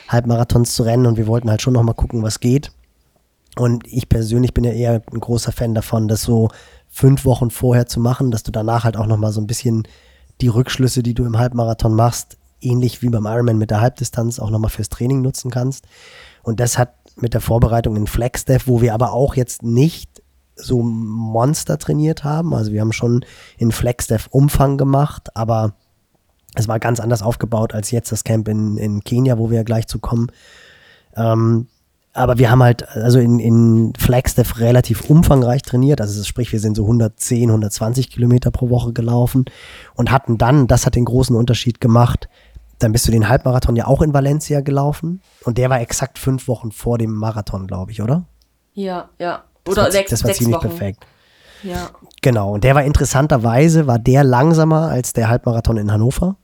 Halbmarathons zu rennen. Und wir wollten halt schon nochmal gucken, was geht. Und ich persönlich bin ja eher ein großer Fan davon, das so fünf Wochen vorher zu machen, dass du danach halt auch nochmal so ein bisschen die Rückschlüsse, die du im Halbmarathon machst, ähnlich wie beim Ironman mit der Halbdistanz auch nochmal fürs Training nutzen kannst. Und das hat mit der Vorbereitung in Flagstaff, wo wir aber auch jetzt nicht so Monster trainiert haben. Also wir haben schon in Flagstaff Umfang gemacht, aber es war ganz anders aufgebaut als jetzt das Camp in, in Kenia, wo wir ja gleich zu kommen. Ähm, aber wir haben halt, also in, in Flagstaff relativ umfangreich trainiert. Also sprich, wir sind so 110, 120 Kilometer pro Woche gelaufen und hatten dann, das hat den großen Unterschied gemacht, dann bist du den Halbmarathon ja auch in Valencia gelaufen und der war exakt fünf Wochen vor dem Marathon, glaube ich, oder? Ja, ja. Oder das war, sechs, das war sechs ziemlich Wochen. perfekt. Ja. Genau, und der war interessanterweise, war der langsamer als der Halbmarathon in Hannover,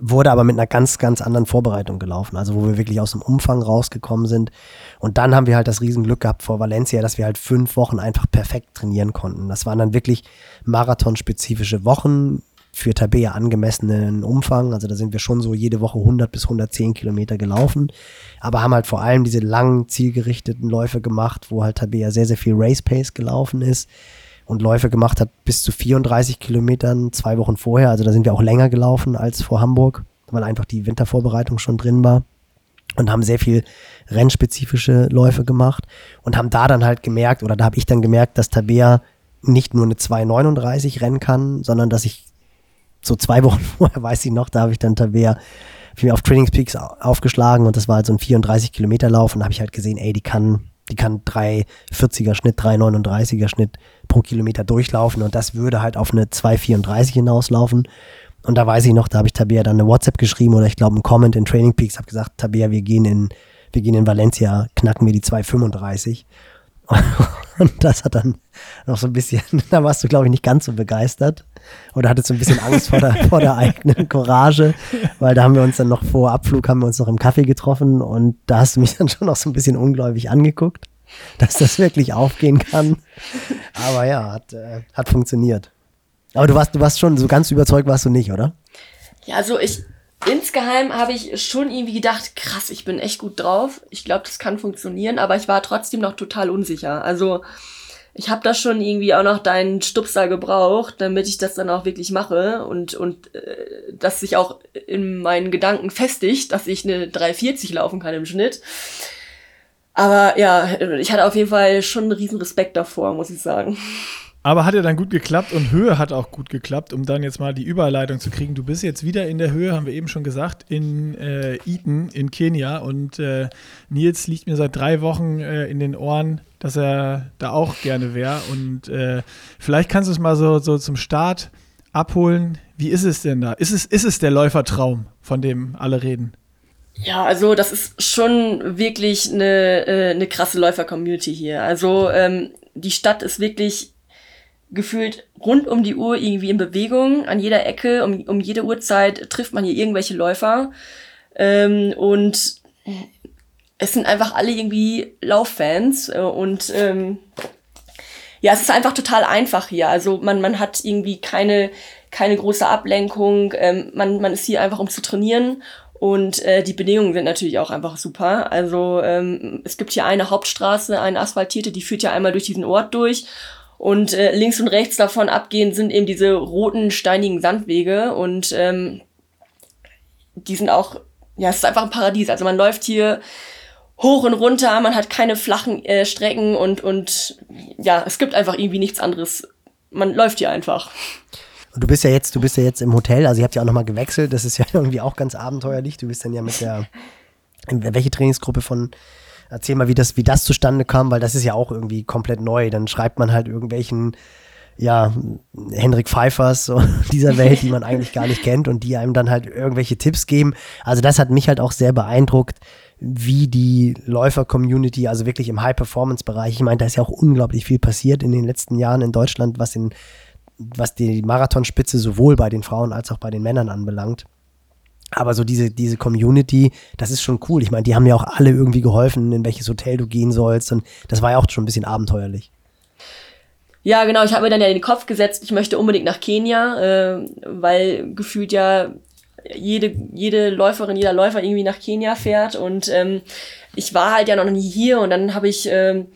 wurde aber mit einer ganz, ganz anderen Vorbereitung gelaufen, also wo wir wirklich aus dem Umfang rausgekommen sind. Und dann haben wir halt das Riesenglück gehabt vor Valencia, dass wir halt fünf Wochen einfach perfekt trainieren konnten. Das waren dann wirklich marathonspezifische Wochen, für Tabea angemessenen Umfang. Also da sind wir schon so jede Woche 100 bis 110 Kilometer gelaufen, aber haben halt vor allem diese langen, zielgerichteten Läufe gemacht, wo halt Tabea sehr, sehr viel Race Pace gelaufen ist und Läufe gemacht hat bis zu 34 Kilometern zwei Wochen vorher. Also da sind wir auch länger gelaufen als vor Hamburg, weil einfach die Wintervorbereitung schon drin war und haben sehr viel rennspezifische Läufe gemacht und haben da dann halt gemerkt, oder da habe ich dann gemerkt, dass Tabea nicht nur eine 2,39 rennen kann, sondern dass ich so zwei Wochen vorher, weiß ich noch, da habe ich dann Tabea ich mir auf Trainingspeaks aufgeschlagen und das war halt so ein 34 Kilometer Lauf und da habe ich halt gesehen, ey, die kann, die kann 340er Schnitt, 339er Schnitt pro Kilometer durchlaufen und das würde halt auf eine 234 hinauslaufen. Und da weiß ich noch, da habe ich Tabea dann eine WhatsApp geschrieben oder ich glaube einen Comment in Training Peaks, habe gesagt, Tabea, wir gehen in, wir gehen in Valencia, knacken wir die 235. Und das hat dann noch so ein bisschen, da warst du, glaube ich, nicht ganz so begeistert. Oder hattest so ein bisschen Angst vor der, vor der eigenen Courage, weil da haben wir uns dann noch vor Abflug, haben wir uns noch im Kaffee getroffen und da hast du mich dann schon noch so ein bisschen ungläubig angeguckt, dass das wirklich aufgehen kann. Aber ja, hat, äh, hat funktioniert. Aber du warst, du warst schon so ganz überzeugt, warst du nicht, oder? Ja, also ich, insgeheim habe ich schon irgendwie gedacht, krass, ich bin echt gut drauf. Ich glaube, das kann funktionieren, aber ich war trotzdem noch total unsicher. Also ich habe da schon irgendwie auch noch deinen Stupser gebraucht, damit ich das dann auch wirklich mache und, und äh, dass sich auch in meinen Gedanken festigt, dass ich eine 340 laufen kann im Schnitt. Aber ja, ich hatte auf jeden Fall schon einen riesen Respekt davor, muss ich sagen. Aber hat ja dann gut geklappt und Höhe hat auch gut geklappt, um dann jetzt mal die Überleitung zu kriegen. Du bist jetzt wieder in der Höhe, haben wir eben schon gesagt, in äh, Eton in Kenia und äh, Nils liegt mir seit drei Wochen äh, in den Ohren, dass er da auch gerne wäre. Und äh, vielleicht kannst du es mal so, so zum Start abholen. Wie ist es denn da? Ist es, ist es der Läufertraum, von dem alle reden? Ja, also das ist schon wirklich eine, äh, eine krasse Läufer-Community hier. Also ähm, die Stadt ist wirklich gefühlt rund um die Uhr irgendwie in Bewegung. An jeder Ecke, um, um jede Uhrzeit trifft man hier irgendwelche Läufer. Ähm, und es sind einfach alle irgendwie Lauffans äh, und ähm, ja, es ist einfach total einfach hier. Also man, man hat irgendwie keine, keine große Ablenkung. Ähm, man, man ist hier einfach, um zu trainieren. Und äh, die Bedingungen sind natürlich auch einfach super. Also ähm, es gibt hier eine Hauptstraße, eine asphaltierte, die führt ja einmal durch diesen Ort durch. Und äh, links und rechts davon abgehend sind eben diese roten, steinigen Sandwege. Und ähm, die sind auch, ja, es ist einfach ein Paradies. Also man läuft hier hoch und runter, man hat keine flachen äh, Strecken und, und ja, es gibt einfach irgendwie nichts anderes. Man läuft hier einfach. Und du bist ja jetzt, du bist ja jetzt im Hotel, also ihr habt ja auch nochmal gewechselt, das ist ja irgendwie auch ganz abenteuerlich. Du bist dann ja mit der, welche Trainingsgruppe von, erzähl mal, wie das, wie das zustande kam, weil das ist ja auch irgendwie komplett neu. Dann schreibt man halt irgendwelchen, ja, Hendrik Pfeiffers so, dieser Welt, die man eigentlich gar nicht kennt und die einem dann halt irgendwelche Tipps geben. Also das hat mich halt auch sehr beeindruckt, wie die Läufer-Community, also wirklich im High-Performance-Bereich, ich meine, da ist ja auch unglaublich viel passiert in den letzten Jahren in Deutschland, was, in, was die Marathonspitze sowohl bei den Frauen als auch bei den Männern anbelangt. Aber so diese, diese Community, das ist schon cool. Ich meine, die haben ja auch alle irgendwie geholfen, in welches Hotel du gehen sollst. Und das war ja auch schon ein bisschen abenteuerlich. Ja, genau. Ich habe mir dann ja in den Kopf gesetzt, ich möchte unbedingt nach Kenia, äh, weil gefühlt ja jede, jede Läuferin, jeder Läufer irgendwie nach Kenia fährt. Und ähm, ich war halt ja noch nie hier und dann habe ich ähm,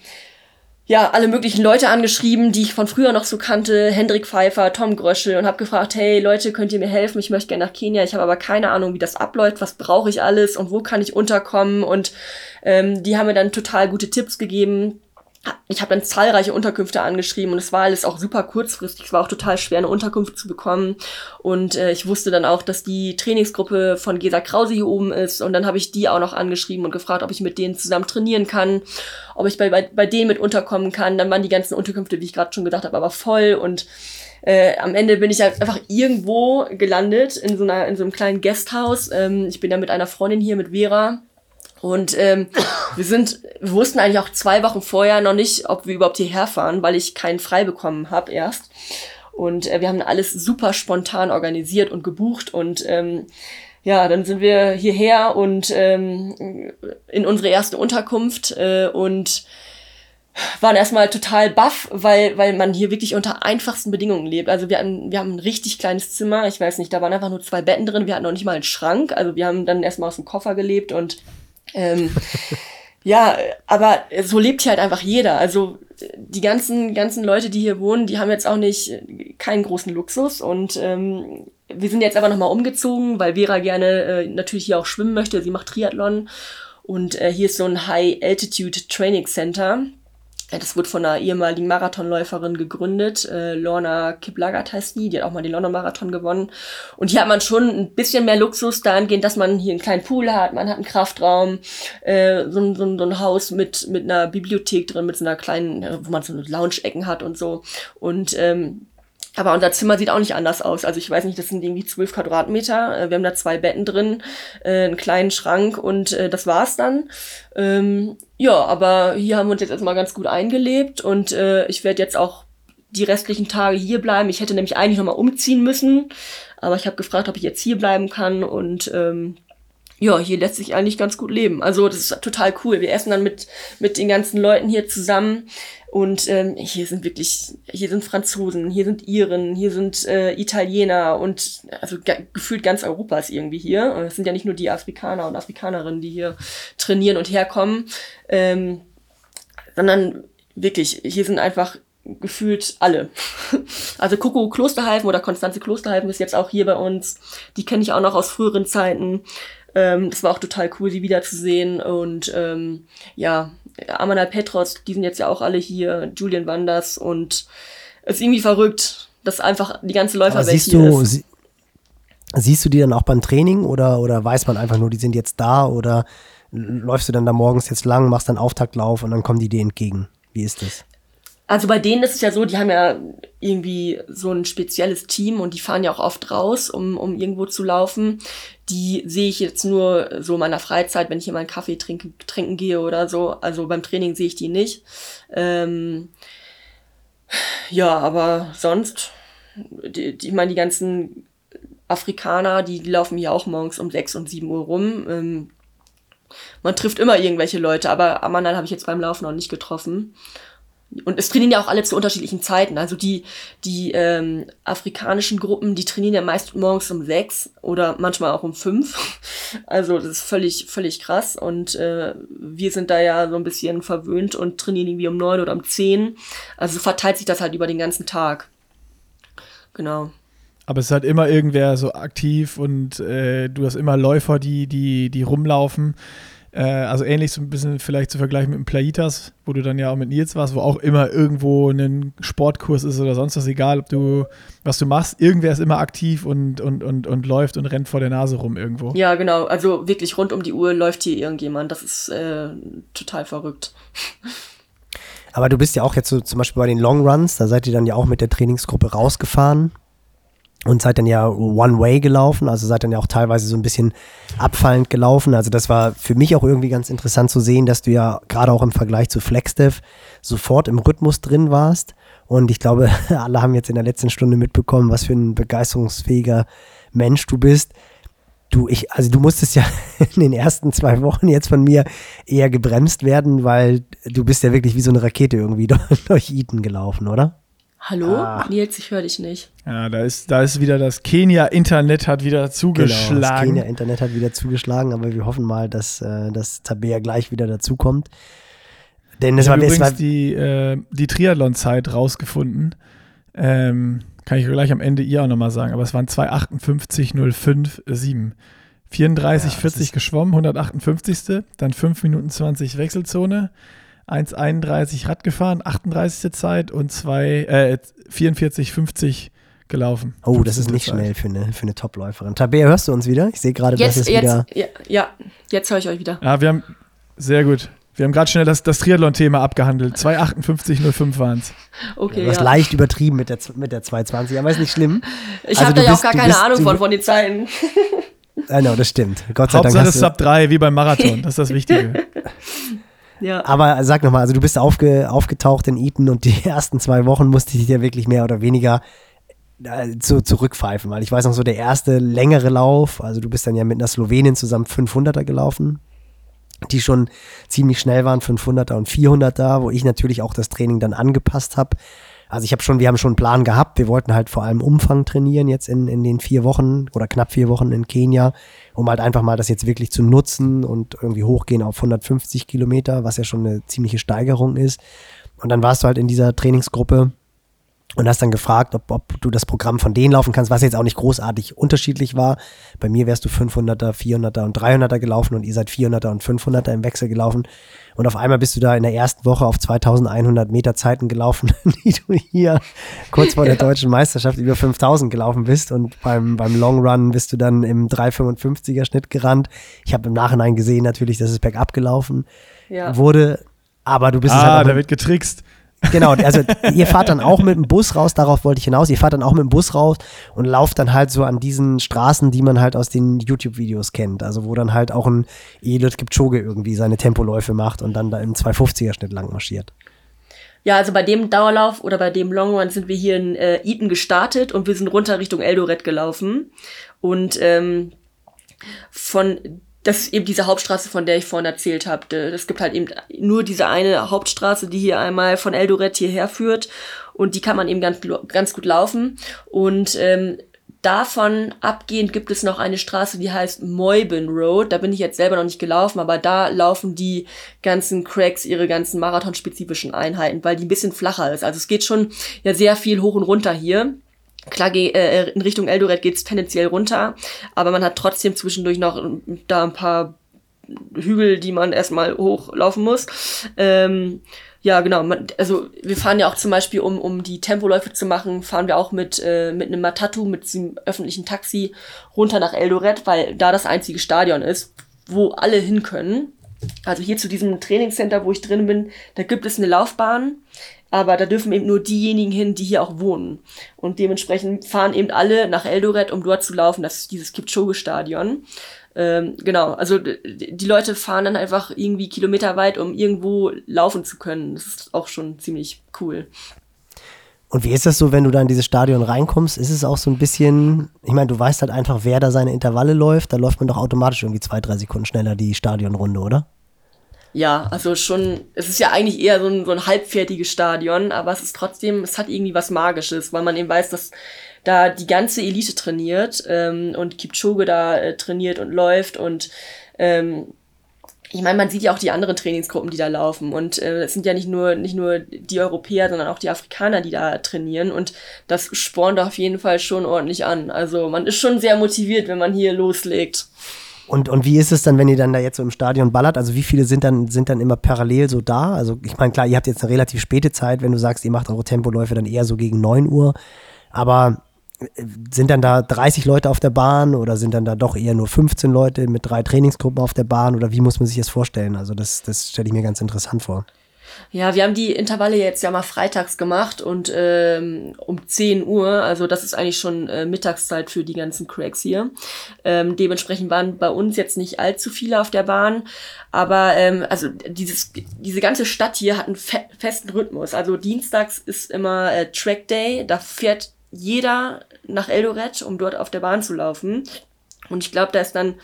ja alle möglichen Leute angeschrieben, die ich von früher noch so kannte, Hendrik Pfeiffer, Tom Gröschel und habe gefragt, hey Leute, könnt ihr mir helfen? Ich möchte gerne nach Kenia. Ich habe aber keine Ahnung, wie das abläuft, was brauche ich alles und wo kann ich unterkommen. Und ähm, die haben mir dann total gute Tipps gegeben ich habe dann zahlreiche Unterkünfte angeschrieben und es war alles auch super kurzfristig. Es war auch total schwer, eine Unterkunft zu bekommen. Und äh, ich wusste dann auch, dass die Trainingsgruppe von Gesa Krause hier oben ist. Und dann habe ich die auch noch angeschrieben und gefragt, ob ich mit denen zusammen trainieren kann, ob ich bei, bei, bei denen mit unterkommen kann. Dann waren die ganzen Unterkünfte, wie ich gerade schon gesagt habe, aber voll. Und äh, am Ende bin ich halt einfach irgendwo gelandet in so einer in so einem kleinen Guesthouse. Ähm, ich bin ja mit einer Freundin hier, mit Vera. Und ähm, wir sind, wir wussten eigentlich auch zwei Wochen vorher noch nicht, ob wir überhaupt hierher fahren, weil ich keinen frei bekommen habe erst. Und äh, wir haben alles super spontan organisiert und gebucht und ähm, ja, dann sind wir hierher und ähm, in unsere erste Unterkunft äh, und waren erstmal total baff, weil, weil man hier wirklich unter einfachsten Bedingungen lebt. Also wir hatten, wir haben ein richtig kleines Zimmer, ich weiß nicht, da waren einfach nur zwei Betten drin, wir hatten noch nicht mal einen Schrank, also wir haben dann erstmal aus dem Koffer gelebt und ähm, ja, aber so lebt hier halt einfach jeder. Also die ganzen, ganzen Leute, die hier wohnen, die haben jetzt auch nicht keinen großen Luxus und ähm, wir sind jetzt aber nochmal umgezogen, weil Vera gerne äh, natürlich hier auch schwimmen möchte. Sie macht Triathlon und äh, hier ist so ein High Altitude Training Center. Das wurde von einer ehemaligen Marathonläuferin gegründet. Äh, Lorna Kiplagat heißt die. Die hat auch mal den London Marathon gewonnen. Und hier hat man schon ein bisschen mehr Luxus dahingehend, dass man hier einen kleinen Pool hat, man hat einen Kraftraum, äh, so, so, so ein Haus mit, mit einer Bibliothek drin, mit so einer kleinen, äh, wo man so Lounge-Ecken hat und so. Und ähm, aber unser Zimmer sieht auch nicht anders aus. Also ich weiß nicht, das sind irgendwie zwölf Quadratmeter. Äh, wir haben da zwei Betten drin, äh, einen kleinen Schrank und äh, das war's dann. Ähm, ja, aber hier haben wir uns jetzt erstmal ganz gut eingelebt und äh, ich werde jetzt auch die restlichen Tage hier bleiben. Ich hätte nämlich eigentlich nochmal umziehen müssen, aber ich habe gefragt, ob ich jetzt hier bleiben kann und ähm, ja, hier lässt sich eigentlich ganz gut leben. Also das ist total cool. Wir essen dann mit, mit den ganzen Leuten hier zusammen. Und ähm, hier sind wirklich, hier sind Franzosen, hier sind Iren, hier sind äh, Italiener und also gefühlt ganz Europa ist irgendwie hier. Und es sind ja nicht nur die Afrikaner und Afrikanerinnen, die hier trainieren und herkommen, ähm, sondern wirklich, hier sind einfach gefühlt alle. Also Coco Klosterhalfen oder Konstanze Klosterhalfen ist jetzt auch hier bei uns. Die kenne ich auch noch aus früheren Zeiten. Ähm, das war auch total cool, sie wiederzusehen. Und ähm, ja, Amanal Petros, die sind jetzt ja auch alle hier, Julian Wanders und es ist irgendwie verrückt, dass einfach die ganze Läuferwelt hier du, ist. Sie, siehst du die dann auch beim Training oder, oder weiß man einfach nur, die sind jetzt da oder läufst du dann da morgens jetzt lang, machst dann Auftaktlauf und dann kommen die dir entgegen? Wie ist das? Also bei denen ist es ja so, die haben ja irgendwie so ein spezielles Team und die fahren ja auch oft raus, um, um irgendwo zu laufen. Die sehe ich jetzt nur so in meiner Freizeit, wenn ich hier mal einen Kaffee trinken, trinken gehe oder so. Also beim Training sehe ich die nicht. Ähm, Ja, aber sonst, die, die, ich meine, die ganzen Afrikaner, die, die laufen hier auch morgens um 6 und 7 Uhr rum. Ähm, man trifft immer irgendwelche Leute, aber Amandal habe ich jetzt beim Laufen noch nicht getroffen. Und es trainieren ja auch alle zu unterschiedlichen Zeiten. Also die, die ähm, afrikanischen Gruppen, die trainieren ja meist morgens um sechs oder manchmal auch um fünf. Also das ist völlig, völlig krass. Und äh, wir sind da ja so ein bisschen verwöhnt und trainieren irgendwie um neun oder um zehn. Also verteilt sich das halt über den ganzen Tag. Genau. Aber es ist halt immer irgendwer so aktiv und äh, du hast immer Läufer, die, die, die rumlaufen. Äh, also ähnlich so ein bisschen vielleicht zu vergleichen mit dem Plaitas, wo du dann ja auch mit Nils warst, wo auch immer irgendwo ein Sportkurs ist oder sonst was, egal ob du, was du machst, irgendwer ist immer aktiv und, und, und, und läuft und rennt vor der Nase rum irgendwo. Ja, genau. Also wirklich rund um die Uhr läuft hier irgendjemand. Das ist äh, total verrückt. Aber du bist ja auch jetzt so zum Beispiel bei den Long Runs, da seid ihr dann ja auch mit der Trainingsgruppe rausgefahren und seid dann ja One-Way gelaufen, also seid dann ja auch teilweise so ein bisschen abfallend gelaufen. Also das war für mich auch irgendwie ganz interessant zu sehen, dass du ja gerade auch im Vergleich zu Flexdev sofort im Rhythmus drin warst. Und ich glaube, alle haben jetzt in der letzten Stunde mitbekommen, was für ein begeisterungsfähiger Mensch du bist. Du, ich, also du musstest ja in den ersten zwei Wochen jetzt von mir eher gebremst werden, weil du bist ja wirklich wie so eine Rakete irgendwie durch Eton gelaufen, oder? Hallo? Ah. Nils, ich höre dich nicht. Ja, da ist, da ist wieder das Kenia-Internet hat wieder zugeschlagen. Genau, das Kenia-Internet hat wieder zugeschlagen, aber wir hoffen mal, dass, äh, dass Tabea gleich wieder dazukommt. Denn es ich war übrigens war, die, äh, die Triathlon-Zeit rausgefunden. Ähm, kann ich gleich am Ende ihr auch nochmal sagen, aber es waren 258,05,7. 34, ja, 40 geschwommen, 158. Dann 5 Minuten 20 Wechselzone. 1,31 Rad gefahren, 38. Zeit und zwei, äh, 44, 50 gelaufen. Oh, das ist nicht Zeit. schnell für eine, für eine Top-Läuferin. Tabea, hörst du uns wieder? Ich sehe gerade, dass es wieder. Ja, ja jetzt höre ich euch wieder. Ja, wir haben, sehr gut. Wir haben gerade schnell das, das Triathlon-Thema abgehandelt. 2,58,05 waren es. Okay. Du hast ja. leicht übertrieben mit der, mit der 220, aber ist nicht schlimm. Ich also habe da ja auch gar keine bist, Ahnung von, von den Zeiten. Genau, das stimmt. Gott sei Hauptsache Dank. Hauptsache Sub 3, wie beim Marathon. Das ist das Wichtige. Ja. Aber sag nochmal, also du bist aufge, aufgetaucht in Eton und die ersten zwei Wochen musste ich dir wirklich mehr oder weniger äh, zu, zurückpfeifen, weil ich weiß noch so, der erste längere Lauf, also du bist dann ja mit einer Slowenin zusammen 500er gelaufen, die schon ziemlich schnell waren, 500er und 400er, wo ich natürlich auch das Training dann angepasst habe also ich habe schon, wir haben schon einen Plan gehabt. Wir wollten halt vor allem Umfang trainieren jetzt in, in den vier Wochen oder knapp vier Wochen in Kenia, um halt einfach mal das jetzt wirklich zu nutzen und irgendwie hochgehen auf 150 Kilometer, was ja schon eine ziemliche Steigerung ist. Und dann warst du halt in dieser Trainingsgruppe und hast dann gefragt, ob, ob du das Programm von denen laufen kannst, was jetzt auch nicht großartig unterschiedlich war. Bei mir wärst du 500er, 400er und 300er gelaufen und ihr seid 400er und 500er im Wechsel gelaufen. Und auf einmal bist du da in der ersten Woche auf 2100 Meter Zeiten gelaufen, die du hier kurz vor der ja. deutschen Meisterschaft über 5000 gelaufen bist. Und beim, beim Long Run bist du dann im 355er Schnitt gerannt. Ich habe im Nachhinein gesehen natürlich, dass es bergab gelaufen ja. wurde. Aber du bist ah, es halt da wird getrickst. Genau, also ihr fahrt dann auch mit dem Bus raus, darauf wollte ich hinaus, ihr fahrt dann auch mit dem Bus raus und lauft dann halt so an diesen Straßen, die man halt aus den YouTube-Videos kennt. Also wo dann halt auch ein Eliud Kipchoge irgendwie seine Tempoläufe macht und dann da im 250er-Schnitt lang marschiert. Ja, also bei dem Dauerlauf oder bei dem Long Run sind wir hier in äh, Eton gestartet und wir sind runter Richtung Eldoret gelaufen. Und ähm, von das ist eben diese Hauptstraße, von der ich vorhin erzählt habe. Es gibt halt eben nur diese eine Hauptstraße, die hier einmal von Eldoret hierher führt und die kann man eben ganz, ganz gut laufen. Und ähm, davon abgehend gibt es noch eine Straße, die heißt Moyben Road. Da bin ich jetzt selber noch nicht gelaufen, aber da laufen die ganzen Cracks ihre ganzen marathonspezifischen Einheiten, weil die ein bisschen flacher ist. Also es geht schon ja sehr viel hoch und runter hier. Klar, äh, in Richtung Eldoret geht's tendenziell runter, aber man hat trotzdem zwischendurch noch da ein paar Hügel, die man erstmal hochlaufen muss. Ähm, ja, genau. Man, also wir fahren ja auch zum Beispiel, um, um die Tempoläufe zu machen, fahren wir auch mit, äh, mit einem Matatu, mit dem öffentlichen Taxi runter nach Eldoret, weil da das einzige Stadion ist, wo alle hin können. Also hier zu diesem Trainingscenter, wo ich drin bin, da gibt es eine Laufbahn aber da dürfen eben nur diejenigen hin, die hier auch wohnen. Und dementsprechend fahren eben alle nach Eldoret, um dort zu laufen. Das ist dieses Kipchoge-Stadion. Ähm, genau, also die Leute fahren dann einfach irgendwie kilometerweit, um irgendwo laufen zu können. Das ist auch schon ziemlich cool. Und wie ist das so, wenn du da in dieses Stadion reinkommst? Ist es auch so ein bisschen, ich meine, du weißt halt einfach, wer da seine Intervalle läuft, da läuft man doch automatisch irgendwie zwei, drei Sekunden schneller die Stadionrunde, oder? Ja, also schon, es ist ja eigentlich eher so ein, so ein halbfertiges Stadion, aber es ist trotzdem, es hat irgendwie was Magisches, weil man eben weiß, dass da die ganze Elite trainiert ähm, und Kipchoge da äh, trainiert und läuft und ähm, ich meine, man sieht ja auch die anderen Trainingsgruppen, die da laufen. Und äh, es sind ja nicht nur, nicht nur die Europäer, sondern auch die Afrikaner, die da trainieren. Und das spornt auf jeden Fall schon ordentlich an. Also man ist schon sehr motiviert, wenn man hier loslegt. Und, und wie ist es dann, wenn ihr dann da jetzt so im Stadion ballert? Also wie viele sind dann, sind dann immer parallel so da? Also ich meine, klar, ihr habt jetzt eine relativ späte Zeit, wenn du sagst, ihr macht eure Tempoläufe dann eher so gegen 9 Uhr. Aber sind dann da 30 Leute auf der Bahn oder sind dann da doch eher nur 15 Leute mit drei Trainingsgruppen auf der Bahn oder wie muss man sich das vorstellen? Also das, das stelle ich mir ganz interessant vor. Ja, wir haben die Intervalle jetzt ja mal freitags gemacht und ähm, um 10 Uhr, also das ist eigentlich schon äh, Mittagszeit für die ganzen Cracks hier. Ähm, dementsprechend waren bei uns jetzt nicht allzu viele auf der Bahn, aber ähm, also dieses, diese ganze Stadt hier hat einen fe festen Rhythmus. Also dienstags ist immer äh, Track Day, da fährt jeder nach Eldoret, um dort auf der Bahn zu laufen. Und ich glaube, da ist dann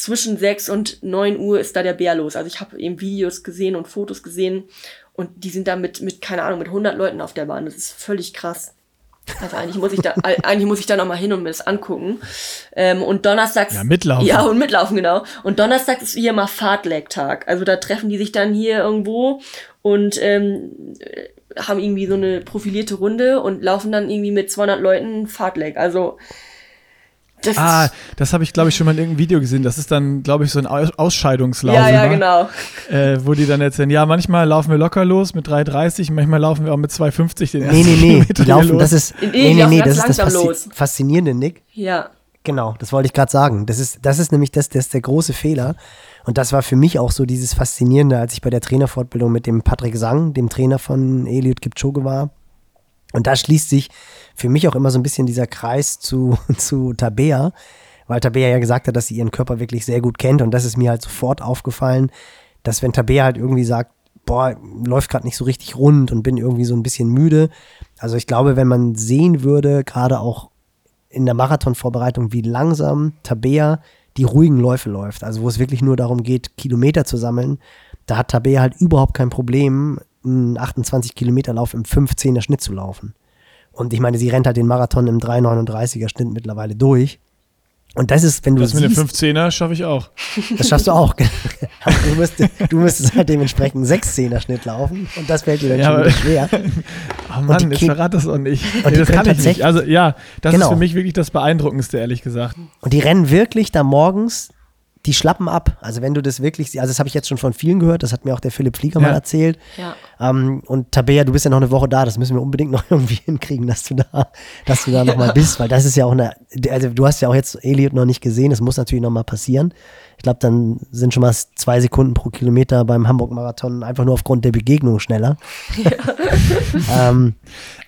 zwischen 6 und 9 Uhr ist da der Bär los. Also ich habe eben Videos gesehen und Fotos gesehen und die sind da mit, mit, keine Ahnung, mit 100 Leuten auf der Bahn. Das ist völlig krass. Also eigentlich muss ich da, eigentlich muss ich da nochmal hin und mir das angucken. Ähm, und donnerstags. Ja, mitlaufen. Ja, und mitlaufen, genau. Und donnerstags ist hier mal Fahrtlag-Tag. Also da treffen die sich dann hier irgendwo und ähm, haben irgendwie so eine profilierte Runde und laufen dann irgendwie mit 200 Leuten Fahrtleg. Also das ah, das habe ich, glaube ich, schon mal in irgendeinem Video gesehen. Das ist dann, glaube ich, so ein Ausscheidungslauf. Ja, ja, genau. Äh, wo die dann erzählen, ja, manchmal laufen wir locker los mit 3,30, manchmal laufen wir auch mit 2,50 den ersten Nee, nee, nee, Kilometer die laufen, das ist, nee, nee, nee, nee das ist das Faszi Faszinierende, Nick. Ja. Genau, das wollte ich gerade sagen. Das ist, das ist nämlich das, das ist der große Fehler. Und das war für mich auch so dieses Faszinierende, als ich bei der Trainerfortbildung mit dem Patrick Sang, dem Trainer von Eliud Kipchoge war. Und da schließt sich für mich auch immer so ein bisschen dieser Kreis zu, zu Tabea, weil Tabea ja gesagt hat, dass sie ihren Körper wirklich sehr gut kennt. Und das ist mir halt sofort aufgefallen, dass wenn Tabea halt irgendwie sagt, boah, läuft gerade nicht so richtig rund und bin irgendwie so ein bisschen müde. Also ich glaube, wenn man sehen würde, gerade auch in der Marathonvorbereitung, wie langsam Tabea die ruhigen Läufe läuft, also wo es wirklich nur darum geht, Kilometer zu sammeln, da hat Tabea halt überhaupt kein Problem, einen 28 Kilometer Lauf im 15er Schnitt zu laufen. Und ich meine, sie rennt halt den Marathon im 3,39er Schnitt mittlerweile durch. Und das ist, wenn du Das mit dem 15er schaffe ich auch. Das schaffst du auch. du, musst, du müsstest halt dementsprechend einen 16er Schnitt laufen und das fällt dir dann ja, schon wieder schwer. Oh Mann, ich verrate das auch nicht. Nee, das kann ich nicht. Also ja, das genau. ist für mich wirklich das Beeindruckendste, ehrlich gesagt. Und die rennen wirklich da morgens die schlappen ab. Also wenn du das wirklich, also das habe ich jetzt schon von vielen gehört, das hat mir auch der Philipp Flieger ja. mal erzählt. Ja. Ähm, und Tabea, du bist ja noch eine Woche da, das müssen wir unbedingt noch irgendwie hinkriegen, dass du da, dass du da ja. nochmal bist, weil das ist ja auch eine, also du hast ja auch jetzt Elliot noch nicht gesehen, das muss natürlich nochmal passieren. Ich glaube, dann sind schon mal zwei Sekunden pro Kilometer beim Hamburg-Marathon einfach nur aufgrund der Begegnung schneller. Ja. ähm,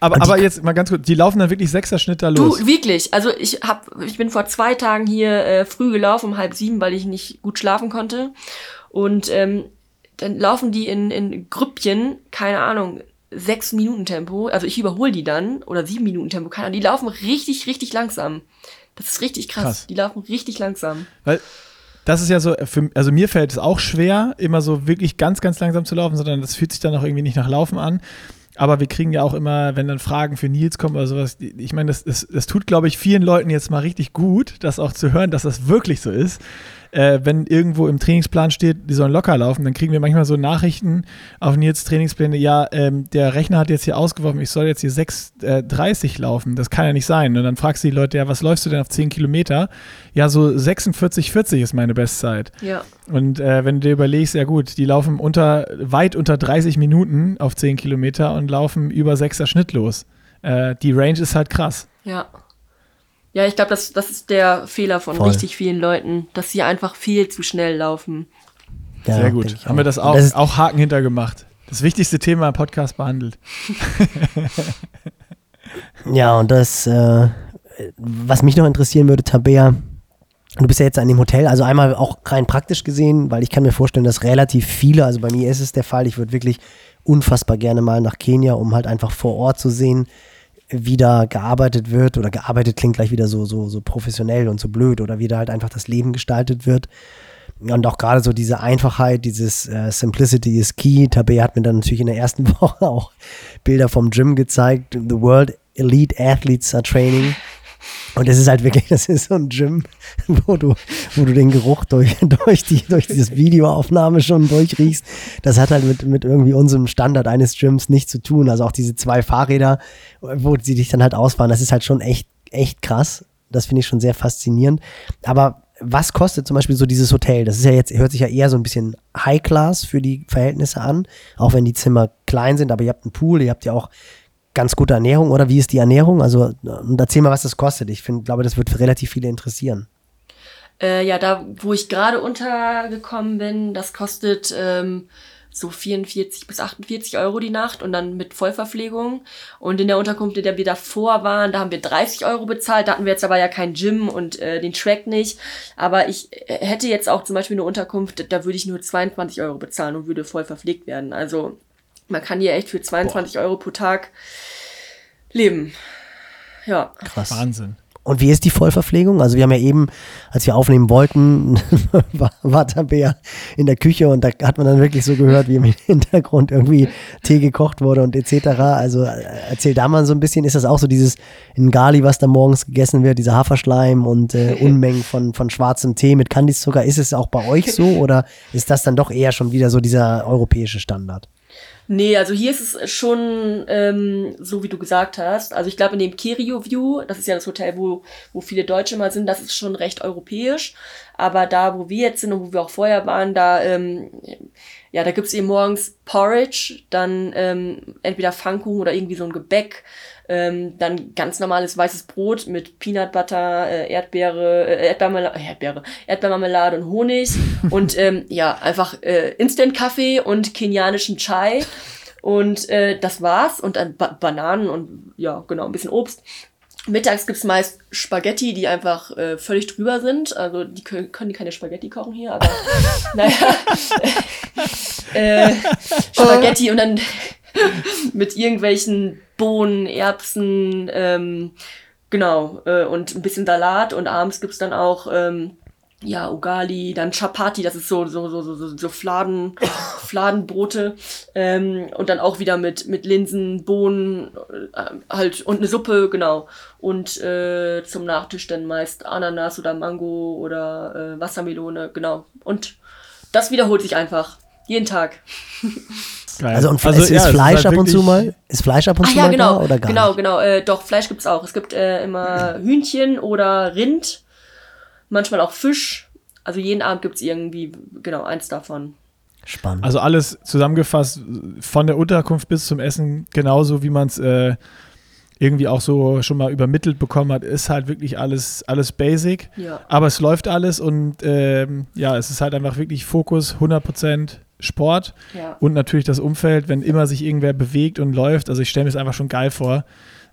aber, aber jetzt mal ganz kurz, die laufen dann wirklich sechser Schnitt da los. Du, wirklich. Also ich hab, ich bin vor zwei Tagen hier äh, früh gelaufen, um halb sieben, weil ich nicht gut schlafen konnte. Und ähm, dann laufen die in, in Grüppchen, keine Ahnung, sechs Minuten Tempo. Also ich überhole die dann, oder sieben Minuten Tempo, keine Ahnung. Die laufen richtig, richtig langsam. Das ist richtig krass. krass. Die laufen richtig langsam. Weil das ist ja so, für, also mir fällt es auch schwer, immer so wirklich ganz, ganz langsam zu laufen, sondern das fühlt sich dann auch irgendwie nicht nach Laufen an. Aber wir kriegen ja auch immer, wenn dann Fragen für Nils kommen oder sowas, ich meine, das, das, das tut, glaube ich, vielen Leuten jetzt mal richtig gut, das auch zu hören, dass das wirklich so ist äh, wenn irgendwo im Trainingsplan steht, die sollen locker laufen, dann kriegen wir manchmal so Nachrichten auf Nils Trainingspläne, ja, ähm, der Rechner hat jetzt hier ausgeworfen, ich soll jetzt hier 6,30 äh, laufen. Das kann ja nicht sein. Und dann fragst du die Leute, ja, was läufst du denn auf 10 Kilometer? Ja, so 46, 40 ist meine Bestzeit. Ja. Und äh, wenn du dir überlegst, ja gut, die laufen unter, weit unter 30 Minuten auf 10 Kilometer und laufen über 6er Schnitt los. Äh, die Range ist halt krass. Ja. Ja, ich glaube, das, das ist der Fehler von Voll. richtig vielen Leuten, dass sie einfach viel zu schnell laufen. Ja, Sehr gut. Haben wir das auch, das auch Haken hintergemacht. Das wichtigste Thema im Podcast behandelt. ja, und das, äh, was mich noch interessieren würde, Tabea, Du bist ja jetzt an dem Hotel, also einmal auch rein praktisch gesehen, weil ich kann mir vorstellen, dass relativ viele, also bei mir ist es der Fall, ich würde wirklich unfassbar gerne mal nach Kenia, um halt einfach vor Ort zu sehen, wie da gearbeitet wird oder gearbeitet klingt gleich wieder so, so, so professionell und so blöd oder wie da halt einfach das Leben gestaltet wird. Und auch gerade so diese Einfachheit, dieses äh, Simplicity is key. Tabe hat mir dann natürlich in der ersten Woche auch Bilder vom Gym gezeigt. The World Elite Athletes are training. Und es ist halt wirklich, das ist so ein Gym, wo du, wo du den Geruch durch, durch, die, durch dieses Videoaufnahme schon durchriechst. Das hat halt mit, mit irgendwie unserem Standard eines Gyms nichts zu tun. Also auch diese zwei Fahrräder, wo sie dich dann halt ausfahren, das ist halt schon echt, echt krass. Das finde ich schon sehr faszinierend. Aber was kostet zum Beispiel so dieses Hotel? Das ist ja jetzt, hört sich ja eher so ein bisschen High-Class für die Verhältnisse an, auch wenn die Zimmer klein sind, aber ihr habt einen Pool, ihr habt ja auch ganz gute Ernährung oder wie ist die Ernährung? Also und erzähl mal, was das kostet. Ich find, glaube, das wird relativ viele interessieren. Äh, ja, da, wo ich gerade untergekommen bin, das kostet ähm, so 44 bis 48 Euro die Nacht und dann mit Vollverpflegung. Und in der Unterkunft, in der wir davor waren, da haben wir 30 Euro bezahlt. Da hatten wir jetzt aber ja kein Gym und äh, den Track nicht. Aber ich äh, hätte jetzt auch zum Beispiel eine Unterkunft, da würde ich nur 22 Euro bezahlen und würde voll verpflegt werden. Also man kann hier echt für 22 Boah. Euro pro Tag leben. Ja. Krass. Wahnsinn. Und wie ist die Vollverpflegung? Also wir haben ja eben, als wir aufnehmen wollten, war, war Tabea in der Küche und da hat man dann wirklich so gehört, wie im Hintergrund irgendwie Tee gekocht wurde und etc. Also äh, erzähl da mal so ein bisschen, ist das auch so dieses Ngali, was da morgens gegessen wird, dieser Haferschleim und äh, Unmengen von, von schwarzem Tee mit Kandiszucker, ist es auch bei euch so oder ist das dann doch eher schon wieder so dieser europäische Standard? Nee, also hier ist es schon ähm, so, wie du gesagt hast. Also ich glaube, in dem Kerio View, das ist ja das Hotel, wo, wo viele Deutsche mal sind, das ist schon recht europäisch. Aber da, wo wir jetzt sind und wo wir auch vorher waren, da, ähm, ja, da gibt's eben morgens Porridge, dann ähm, entweder Pfannkuchen oder irgendwie so ein Gebäck. Ähm, dann ganz normales weißes Brot mit Peanut Butter, äh, Erdbeere, äh, Erdbeermarmelade, äh, Erdbeere, Erdbeermarmelade und Honig. und ähm, ja, einfach äh, Instant-Kaffee und kenianischen Chai. Und äh, das war's. Und dann ba Bananen und ja, genau, ein bisschen Obst. Mittags gibt's meist Spaghetti, die einfach äh, völlig drüber sind. Also die können, können die keine Spaghetti kochen hier, aber naja. äh, Spaghetti und dann mit irgendwelchen Bohnen, Erbsen, ähm, genau, äh, und ein bisschen Salat und abends gibt's dann auch ähm, ja, Ugali, dann Chapati, das ist so, so, so, so, so Fladen, Fladenbrote, ähm, und dann auch wieder mit, mit Linsen, Bohnen, äh, halt, und eine Suppe, genau. Und äh, zum Nachtisch dann meist Ananas oder Mango oder äh, Wassermelone, genau. Und das wiederholt sich einfach. Jeden Tag. Geil. Also, und also, ist, ja, Fleisch ist halt ab und zu mal? Ist Fleisch ab und zu ja, mal genau, da oder gar Genau, nicht? genau. Äh, doch, Fleisch gibt's auch. Es gibt äh, immer Hühnchen oder Rind, manchmal auch Fisch. Also jeden Abend gibt's irgendwie, genau, eins davon. Spannend. Also alles zusammengefasst, von der Unterkunft bis zum Essen, genauso wie man es äh, irgendwie auch so schon mal übermittelt bekommen hat, ist halt wirklich alles, alles basic. Ja. Aber es läuft alles und ähm, ja, es ist halt einfach wirklich Fokus 100% Sport ja. und natürlich das Umfeld, wenn immer sich irgendwer bewegt und läuft. Also ich stelle mir es einfach schon geil vor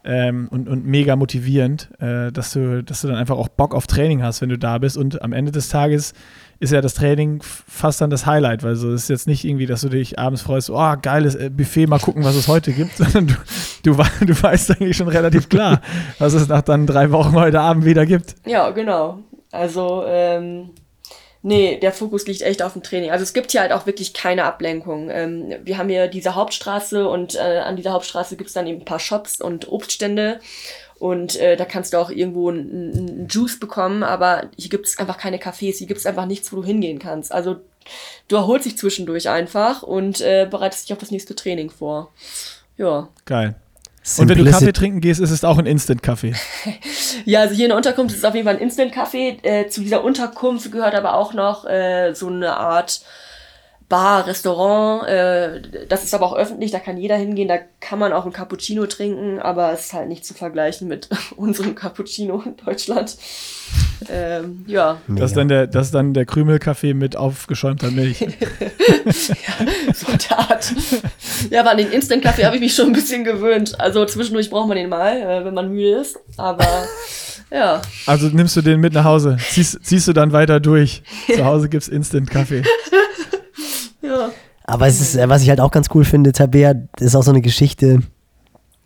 ähm, und, und mega motivierend, äh, dass, du, dass du dann einfach auch Bock auf Training hast, wenn du da bist. Und am Ende des Tages ist ja das Training fast dann das Highlight, weil so ist jetzt nicht irgendwie, dass du dich abends freust, oh, geiles äh, Buffet, mal gucken, was es heute gibt, sondern du, du, du weißt eigentlich schon relativ klar, was es nach dann drei Wochen heute Abend wieder gibt. Ja, genau. Also, ähm, Nee, der Fokus liegt echt auf dem Training. Also es gibt hier halt auch wirklich keine Ablenkung. Ähm, wir haben hier diese Hauptstraße und äh, an dieser Hauptstraße gibt's dann eben ein paar Shops und Obststände. Und äh, da kannst du auch irgendwo einen Juice bekommen, aber hier gibt's einfach keine Cafés, hier gibt's einfach nichts, wo du hingehen kannst. Also du erholst dich zwischendurch einfach und äh, bereitest dich auf das nächste Training vor. Ja. Geil. Und wenn du Kaffee trinken gehst, ist es auch ein Instant-Kaffee. ja, also hier in der Unterkunft ist es auf jeden Fall ein Instant-Kaffee. Äh, zu dieser Unterkunft gehört aber auch noch äh, so eine Art Bar, Restaurant. Äh, das ist aber auch öffentlich, da kann jeder hingehen. Da kann man auch ein Cappuccino trinken, aber es ist halt nicht zu vergleichen mit unserem Cappuccino in Deutschland. Ähm, ja. Das ist, dann der, das ist dann der Krümelkaffee mit aufgeschäumter Milch. ja, so Art. Ja, aber an den Instant-Kaffee habe ich mich schon ein bisschen gewöhnt. Also zwischendurch braucht man den mal, äh, wenn man müde ist. Aber Ja. Also nimmst du den mit nach Hause, ziehst, ziehst du dann weiter durch. Zu Hause gibt es Instant-Kaffee. Ja. Aber es ist, äh, was ich halt auch ganz cool finde, Tabea, ist auch so eine Geschichte,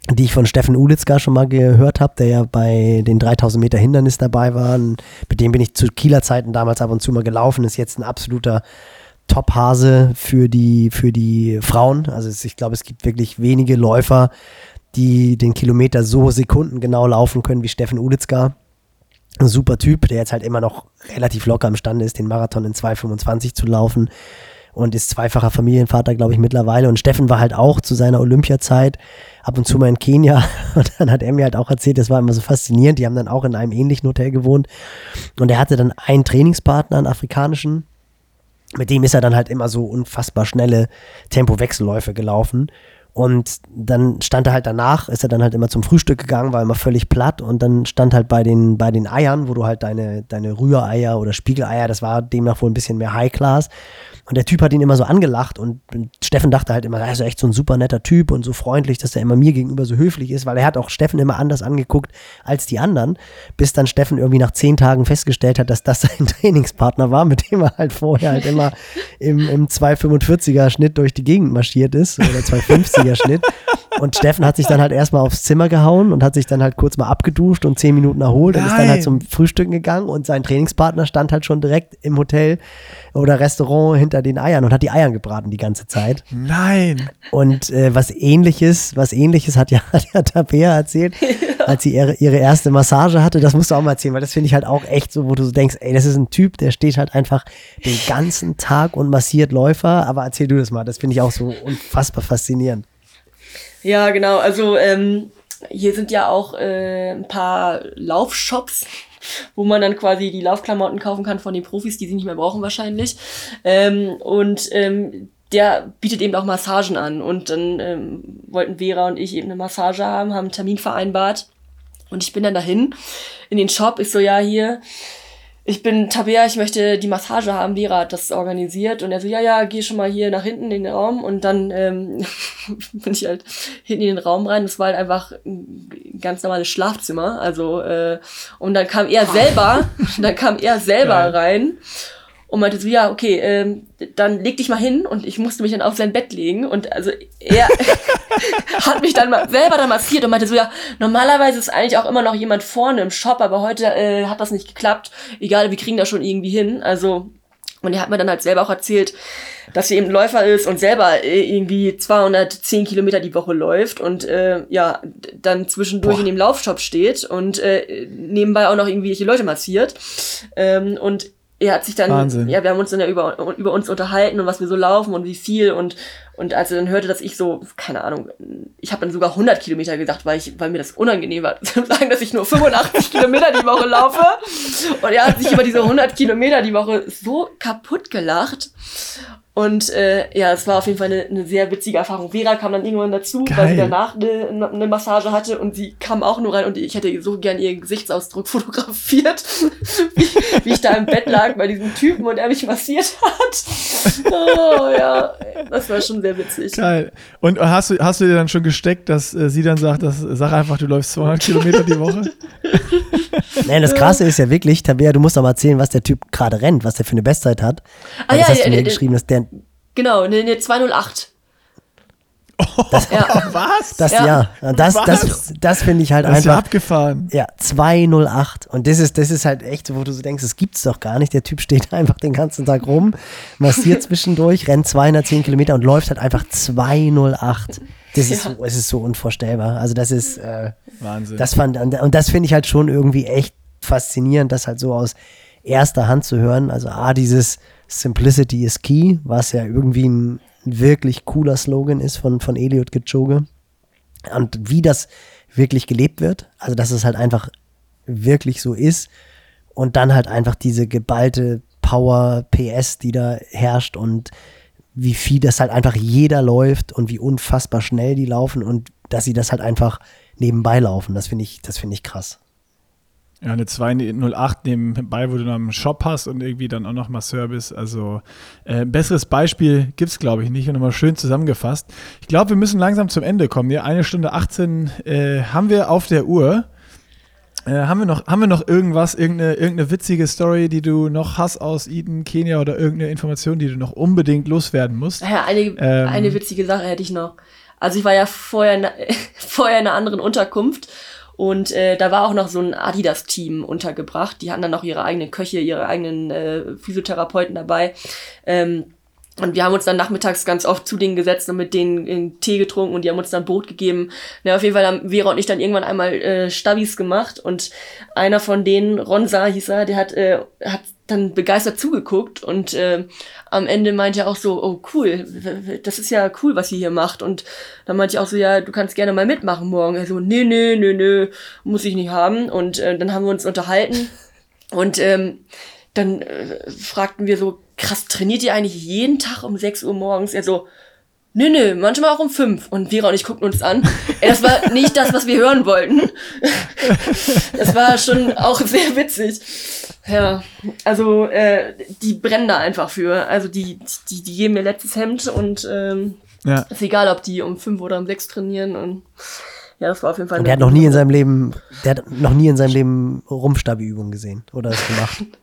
die ich von Steffen Ulitzka schon mal gehört habe, der ja bei den 3000 Meter Hindernis dabei war. Und mit dem bin ich zu Kieler Zeiten damals ab und zu mal gelaufen, ist jetzt ein absoluter Top-Hase für die, für die Frauen. Also ich glaube, es gibt wirklich wenige Läufer, die den Kilometer so sekundengenau laufen können wie Steffen Ulitzka. Ein super Typ, der jetzt halt immer noch relativ locker imstande ist, den Marathon in 2,25 zu laufen und ist zweifacher Familienvater, glaube ich, mittlerweile. Und Steffen war halt auch zu seiner Olympiazeit ab und zu mal in Kenia. Und dann hat er mir halt auch erzählt, das war immer so faszinierend. Die haben dann auch in einem ähnlichen Hotel gewohnt. Und er hatte dann einen Trainingspartner, einen afrikanischen. Mit dem ist er dann halt immer so unfassbar schnelle Tempowechselläufe gelaufen. Und dann stand er halt danach, ist er dann halt immer zum Frühstück gegangen, war immer völlig platt und dann stand halt bei den, bei den Eiern, wo du halt deine, deine Rühreier oder Spiegeleier, das war demnach wohl ein bisschen mehr High Class. Und der Typ hat ihn immer so angelacht und Steffen dachte halt immer, er ist echt so ein super netter Typ und so freundlich, dass er immer mir gegenüber so höflich ist, weil er hat auch Steffen immer anders angeguckt als die anderen, bis dann Steffen irgendwie nach zehn Tagen festgestellt hat, dass das sein Trainingspartner war, mit dem er halt vorher halt immer im, im 245er Schnitt durch die Gegend marschiert ist oder 250er Schnitt. Und Steffen hat sich dann halt erstmal aufs Zimmer gehauen und hat sich dann halt kurz mal abgeduscht und zehn Minuten erholt und ist dann halt zum Frühstücken gegangen und sein Trainingspartner stand halt schon direkt im Hotel oder Restaurant hinter den Eiern und hat die Eiern gebraten die ganze Zeit. Nein. Und äh, was ähnliches, was ähnliches hat ja, hat ja Tabea erzählt, als sie ihre, ihre erste Massage hatte. Das musst du auch mal erzählen, weil das finde ich halt auch echt so, wo du so denkst, ey, das ist ein Typ, der steht halt einfach den ganzen Tag und massiert Läufer. Aber erzähl du das mal, das finde ich auch so unfassbar faszinierend. Ja, genau. Also ähm, hier sind ja auch äh, ein paar Laufshops, wo man dann quasi die Laufklamotten kaufen kann von den Profis, die sie nicht mehr brauchen wahrscheinlich. Ähm, und ähm, der bietet eben auch Massagen an. Und dann ähm, wollten Vera und ich eben eine Massage haben, haben einen Termin vereinbart. Und ich bin dann dahin in den Shop. Ich so, ja, hier, ich bin Tabea, ich möchte die Massage haben. Vera hat das organisiert. Und er so, ja, ja, geh schon mal hier nach hinten in den Raum. Und dann ähm, bin ich halt hinten in den Raum rein. Das war halt einfach ein ganz normales Schlafzimmer. Also, äh, und dann kam er selber, dann kam er selber Geil. rein und meinte so, ja, okay, ähm, dann leg dich mal hin und ich musste mich dann auf sein Bett legen und also er hat mich dann mal selber dann massiert und meinte so, ja, normalerweise ist eigentlich auch immer noch jemand vorne im Shop, aber heute äh, hat das nicht geklappt. Egal, wir kriegen das schon irgendwie hin. Also und er hat mir dann halt selber auch erzählt, dass er eben Läufer ist und selber äh, irgendwie 210 Kilometer die Woche läuft und äh, ja, dann zwischendurch Boah. in dem Laufshop steht und äh, nebenbei auch noch irgendwelche Leute massiert. Ähm, und er hat sich dann, Wahnsinn. ja, wir haben uns dann ja über, über uns unterhalten und was wir so laufen und wie viel und und als er dann hörte, dass ich so, keine Ahnung, ich habe dann sogar 100 Kilometer gesagt, weil ich, weil mir das unangenehm war, zu sagen, dass ich nur 85 Kilometer die Woche laufe. Und er hat sich über diese 100 Kilometer die Woche so kaputt gelacht. Und äh, ja, es war auf jeden Fall eine, eine sehr witzige Erfahrung. Vera kam dann irgendwann dazu, weil sie Geil. danach eine, eine Massage hatte und sie kam auch nur rein und ich hätte so gern ihren Gesichtsausdruck fotografiert, wie, wie ich da im Bett lag bei diesem Typen und er mich massiert hat. Oh ja, das war schon sehr witzig. Geil. Und hast du, hast du dir dann schon gesteckt, dass äh, sie dann sagt, dass, sag einfach, du läufst 200 Kilometer die Woche? Nein, das Krasse ist ja wirklich, Tabea, du musst doch mal erzählen, was der Typ gerade rennt, was der für eine Bestzeit hat. Ah, ja, das hast ja, du mir ja, geschrieben, dass der, Genau, eine, eine 208. ja. Was? das Ja. ja, das, Was? das, das finde ich halt das ist ja einfach, abgefahren. ja, 208. Und das ist, das ist halt echt, so, wo du so denkst, das gibt's doch gar nicht. Der Typ steht einfach den ganzen Tag rum, massiert zwischendurch, rennt 210 Kilometer und läuft halt einfach 208. Das ist, Ja. so, es ist so unvorstellbar. Also das ist, äh, Wahnsinn. Das fand, und das finde ich halt schon irgendwie echt faszinierend, das halt so aus erster Hand zu hören. Also A, dieses Simplicity is key, was ja irgendwie ein wirklich cooler Slogan ist von, von Eliot Kipchoge. Und wie das wirklich gelebt wird, also dass es halt einfach wirklich so ist und dann halt einfach diese geballte Power PS, die da herrscht und wie viel das halt einfach jeder läuft und wie unfassbar schnell die laufen und dass sie das halt einfach nebenbei laufen. Das finde ich, das finde ich krass. Ja, eine 208 nebenbei, wo du noch einen Shop hast und irgendwie dann auch noch mal Service. Also äh, ein besseres Beispiel gibt es, glaube ich, nicht. Und nochmal schön zusammengefasst. Ich glaube, wir müssen langsam zum Ende kommen. Ja, eine Stunde 18 äh, haben wir auf der Uhr. Äh, haben, wir noch, haben wir noch irgendwas, irgendeine, irgendeine witzige Story, die du noch hast aus Eden, Kenia oder irgendeine Information, die du noch unbedingt loswerden musst? Ja, eine, Ähm. eine witzige Sache hätte ich noch. Also ich war ja vorher, in, vorher in einer anderen Unterkunft und äh, da war auch noch so ein Adidas-Team untergebracht. Die hatten dann noch ihre eigenen Köche, ihre eigenen äh, Physiotherapeuten dabei. Ähm, und wir haben uns dann nachmittags ganz oft zu denen gesetzt und mit denen einen Tee getrunken und die haben uns dann Brot gegeben. Na, auf jeden Fall haben Vera und ich dann irgendwann einmal äh, Stabis gemacht und einer von denen, Ronsa hieß er, der hat, äh, hat dann begeistert zugeguckt und äh, am Ende meinte er auch so, oh cool, das ist ja cool, was ihr hier macht. Und dann meinte ich auch so, ja, du kannst gerne mal mitmachen morgen. Er so, nee, nee, nee, nee, muss ich nicht haben. Und äh, dann haben wir uns unterhalten und ähm, dann äh, fragten wir so, krass, trainiert ihr eigentlich jeden Tag um 6 Uhr morgens? Er so, nö, nö, manchmal auch um 5. Und Vera und ich guckten uns an. Das war nicht das, was wir hören wollten. das war schon auch sehr witzig. Ja, also äh, die brennen da einfach für. Also die, die, die geben mir letztes Hemd und ähm, Ja. ist egal, ob die um 5 oder um 6 trainieren. Und ja, das war auf jeden Fall Und der hat noch nie in seinem Leben, der hat noch nie in seinem Leben Rumpfstabi-Übungen gesehen oder es gemacht.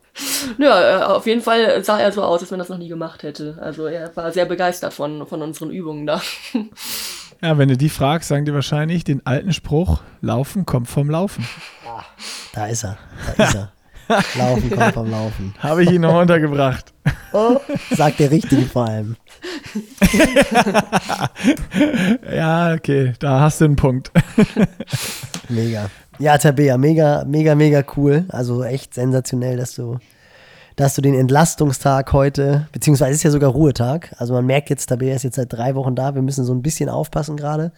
Ja, äh, auf jeden Fall sah er so aus, als wenn er das noch nie gemacht hätte. Also er war sehr begeistert von, von unseren Übungen da. Ja, wenn du die fragst, sagen die wahrscheinlich den alten Spruch, Laufen kommt vom Laufen. Da ist er. Da ist er. Laufen kommt vom Laufen. Habe ich ihn noch untergebracht. Sagt der Richtige vor allem. Ja, okay, da hast du einen Punkt. Mega. Ja, Tabea, mega, mega, mega cool. Also echt sensationell, dass du, dass du den Entlastungstag heute, beziehungsweise ist ja sogar Ruhetag. Also man merkt jetzt, Tabea ist jetzt seit drei Wochen da. Wir müssen so ein bisschen aufpassen gerade.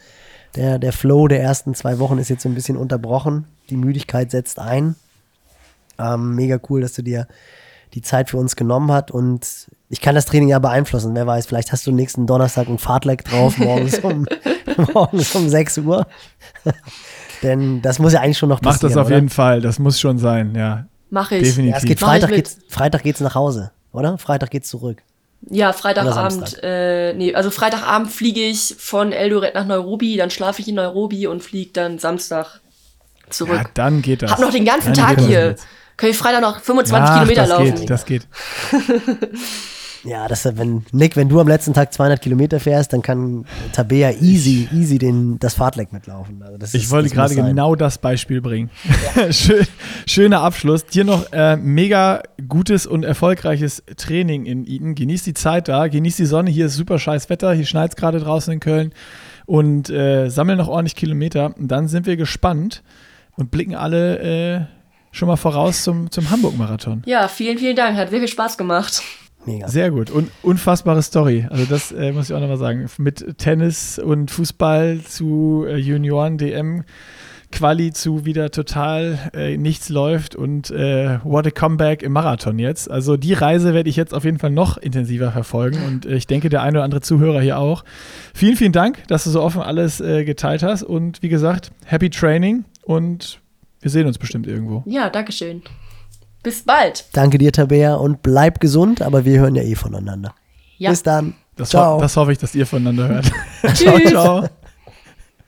Der, der Flow der ersten zwei Wochen ist jetzt so ein bisschen unterbrochen. Die Müdigkeit setzt ein. Ähm, mega cool, dass du dir die Zeit für uns genommen hast und ich kann das Training ja beeinflussen. Wer weiß, vielleicht hast du nächsten Donnerstag ein Fahrtleck drauf, morgens um, morgens um 6 Uhr. Denn das muss ja eigentlich schon noch Mach passieren. das auf oder? jeden Fall, das muss schon sein, ja. Mache ich. Definitiv. Ja, es geht Mach ich Freitag geht's, Freitag geht's nach Hause, oder? Freitag geht's zurück. Ja, Freitagabend, äh, nee, also Freitagabend fliege ich von Eldoret nach Nairobi, dann schlafe ich in Nairobi und fliege dann Samstag Ja, zurück. dann geht das. Hab noch den ganzen Dann Tag hier. Kann ich Freitag noch 25 Ach, Kilometer das laufen. Geht, das geht. Ja, das, wenn, Nick, wenn du am letzten Tag 200 Kilometer fährst, dann kann Tabea easy, easy den, das Fahrtleck mitlaufen. Also das Ich ist, wollte das gerade genau das Beispiel bringen. Schön, schöner Abschluss. Dir noch äh, mega gutes und erfolgreiches Training in Eden. Genieß die Zeit da, genieß die Sonne. Hier ist super scheiß Wetter. Hier schneit es gerade draußen in Köln. Und äh, sammel noch ordentlich Kilometer. Und dann sind wir gespannt und blicken alle äh, schon mal voraus zum, zum Hamburg-Marathon. Ja, vielen, vielen Dank. Hat sehr viel Spaß gemacht. Mega. Sehr gut und unfassbare Story. Also das äh, muss ich auch nochmal sagen. Mit Tennis und Fußball zu äh, Junioren DM Quali zu wieder total äh, nichts läuft und äh, what a comeback im Marathon jetzt. Also die Reise werde ich jetzt auf jeden Fall noch intensiver verfolgen und äh, ich denke der eine oder andere Zuhörer hier auch. Vielen, vielen Dank, dass du so offen alles äh, geteilt hast und wie gesagt, happy training und wir sehen uns bestimmt irgendwo. Ja, Dankeschön. Bis bald. Danke dir, Tabea, und bleib gesund, aber wir hören ja eh voneinander. Ja. Bis dann. Das, Ciao. ho das hoffe ich, dass ihr voneinander hört. Ciao, ciao.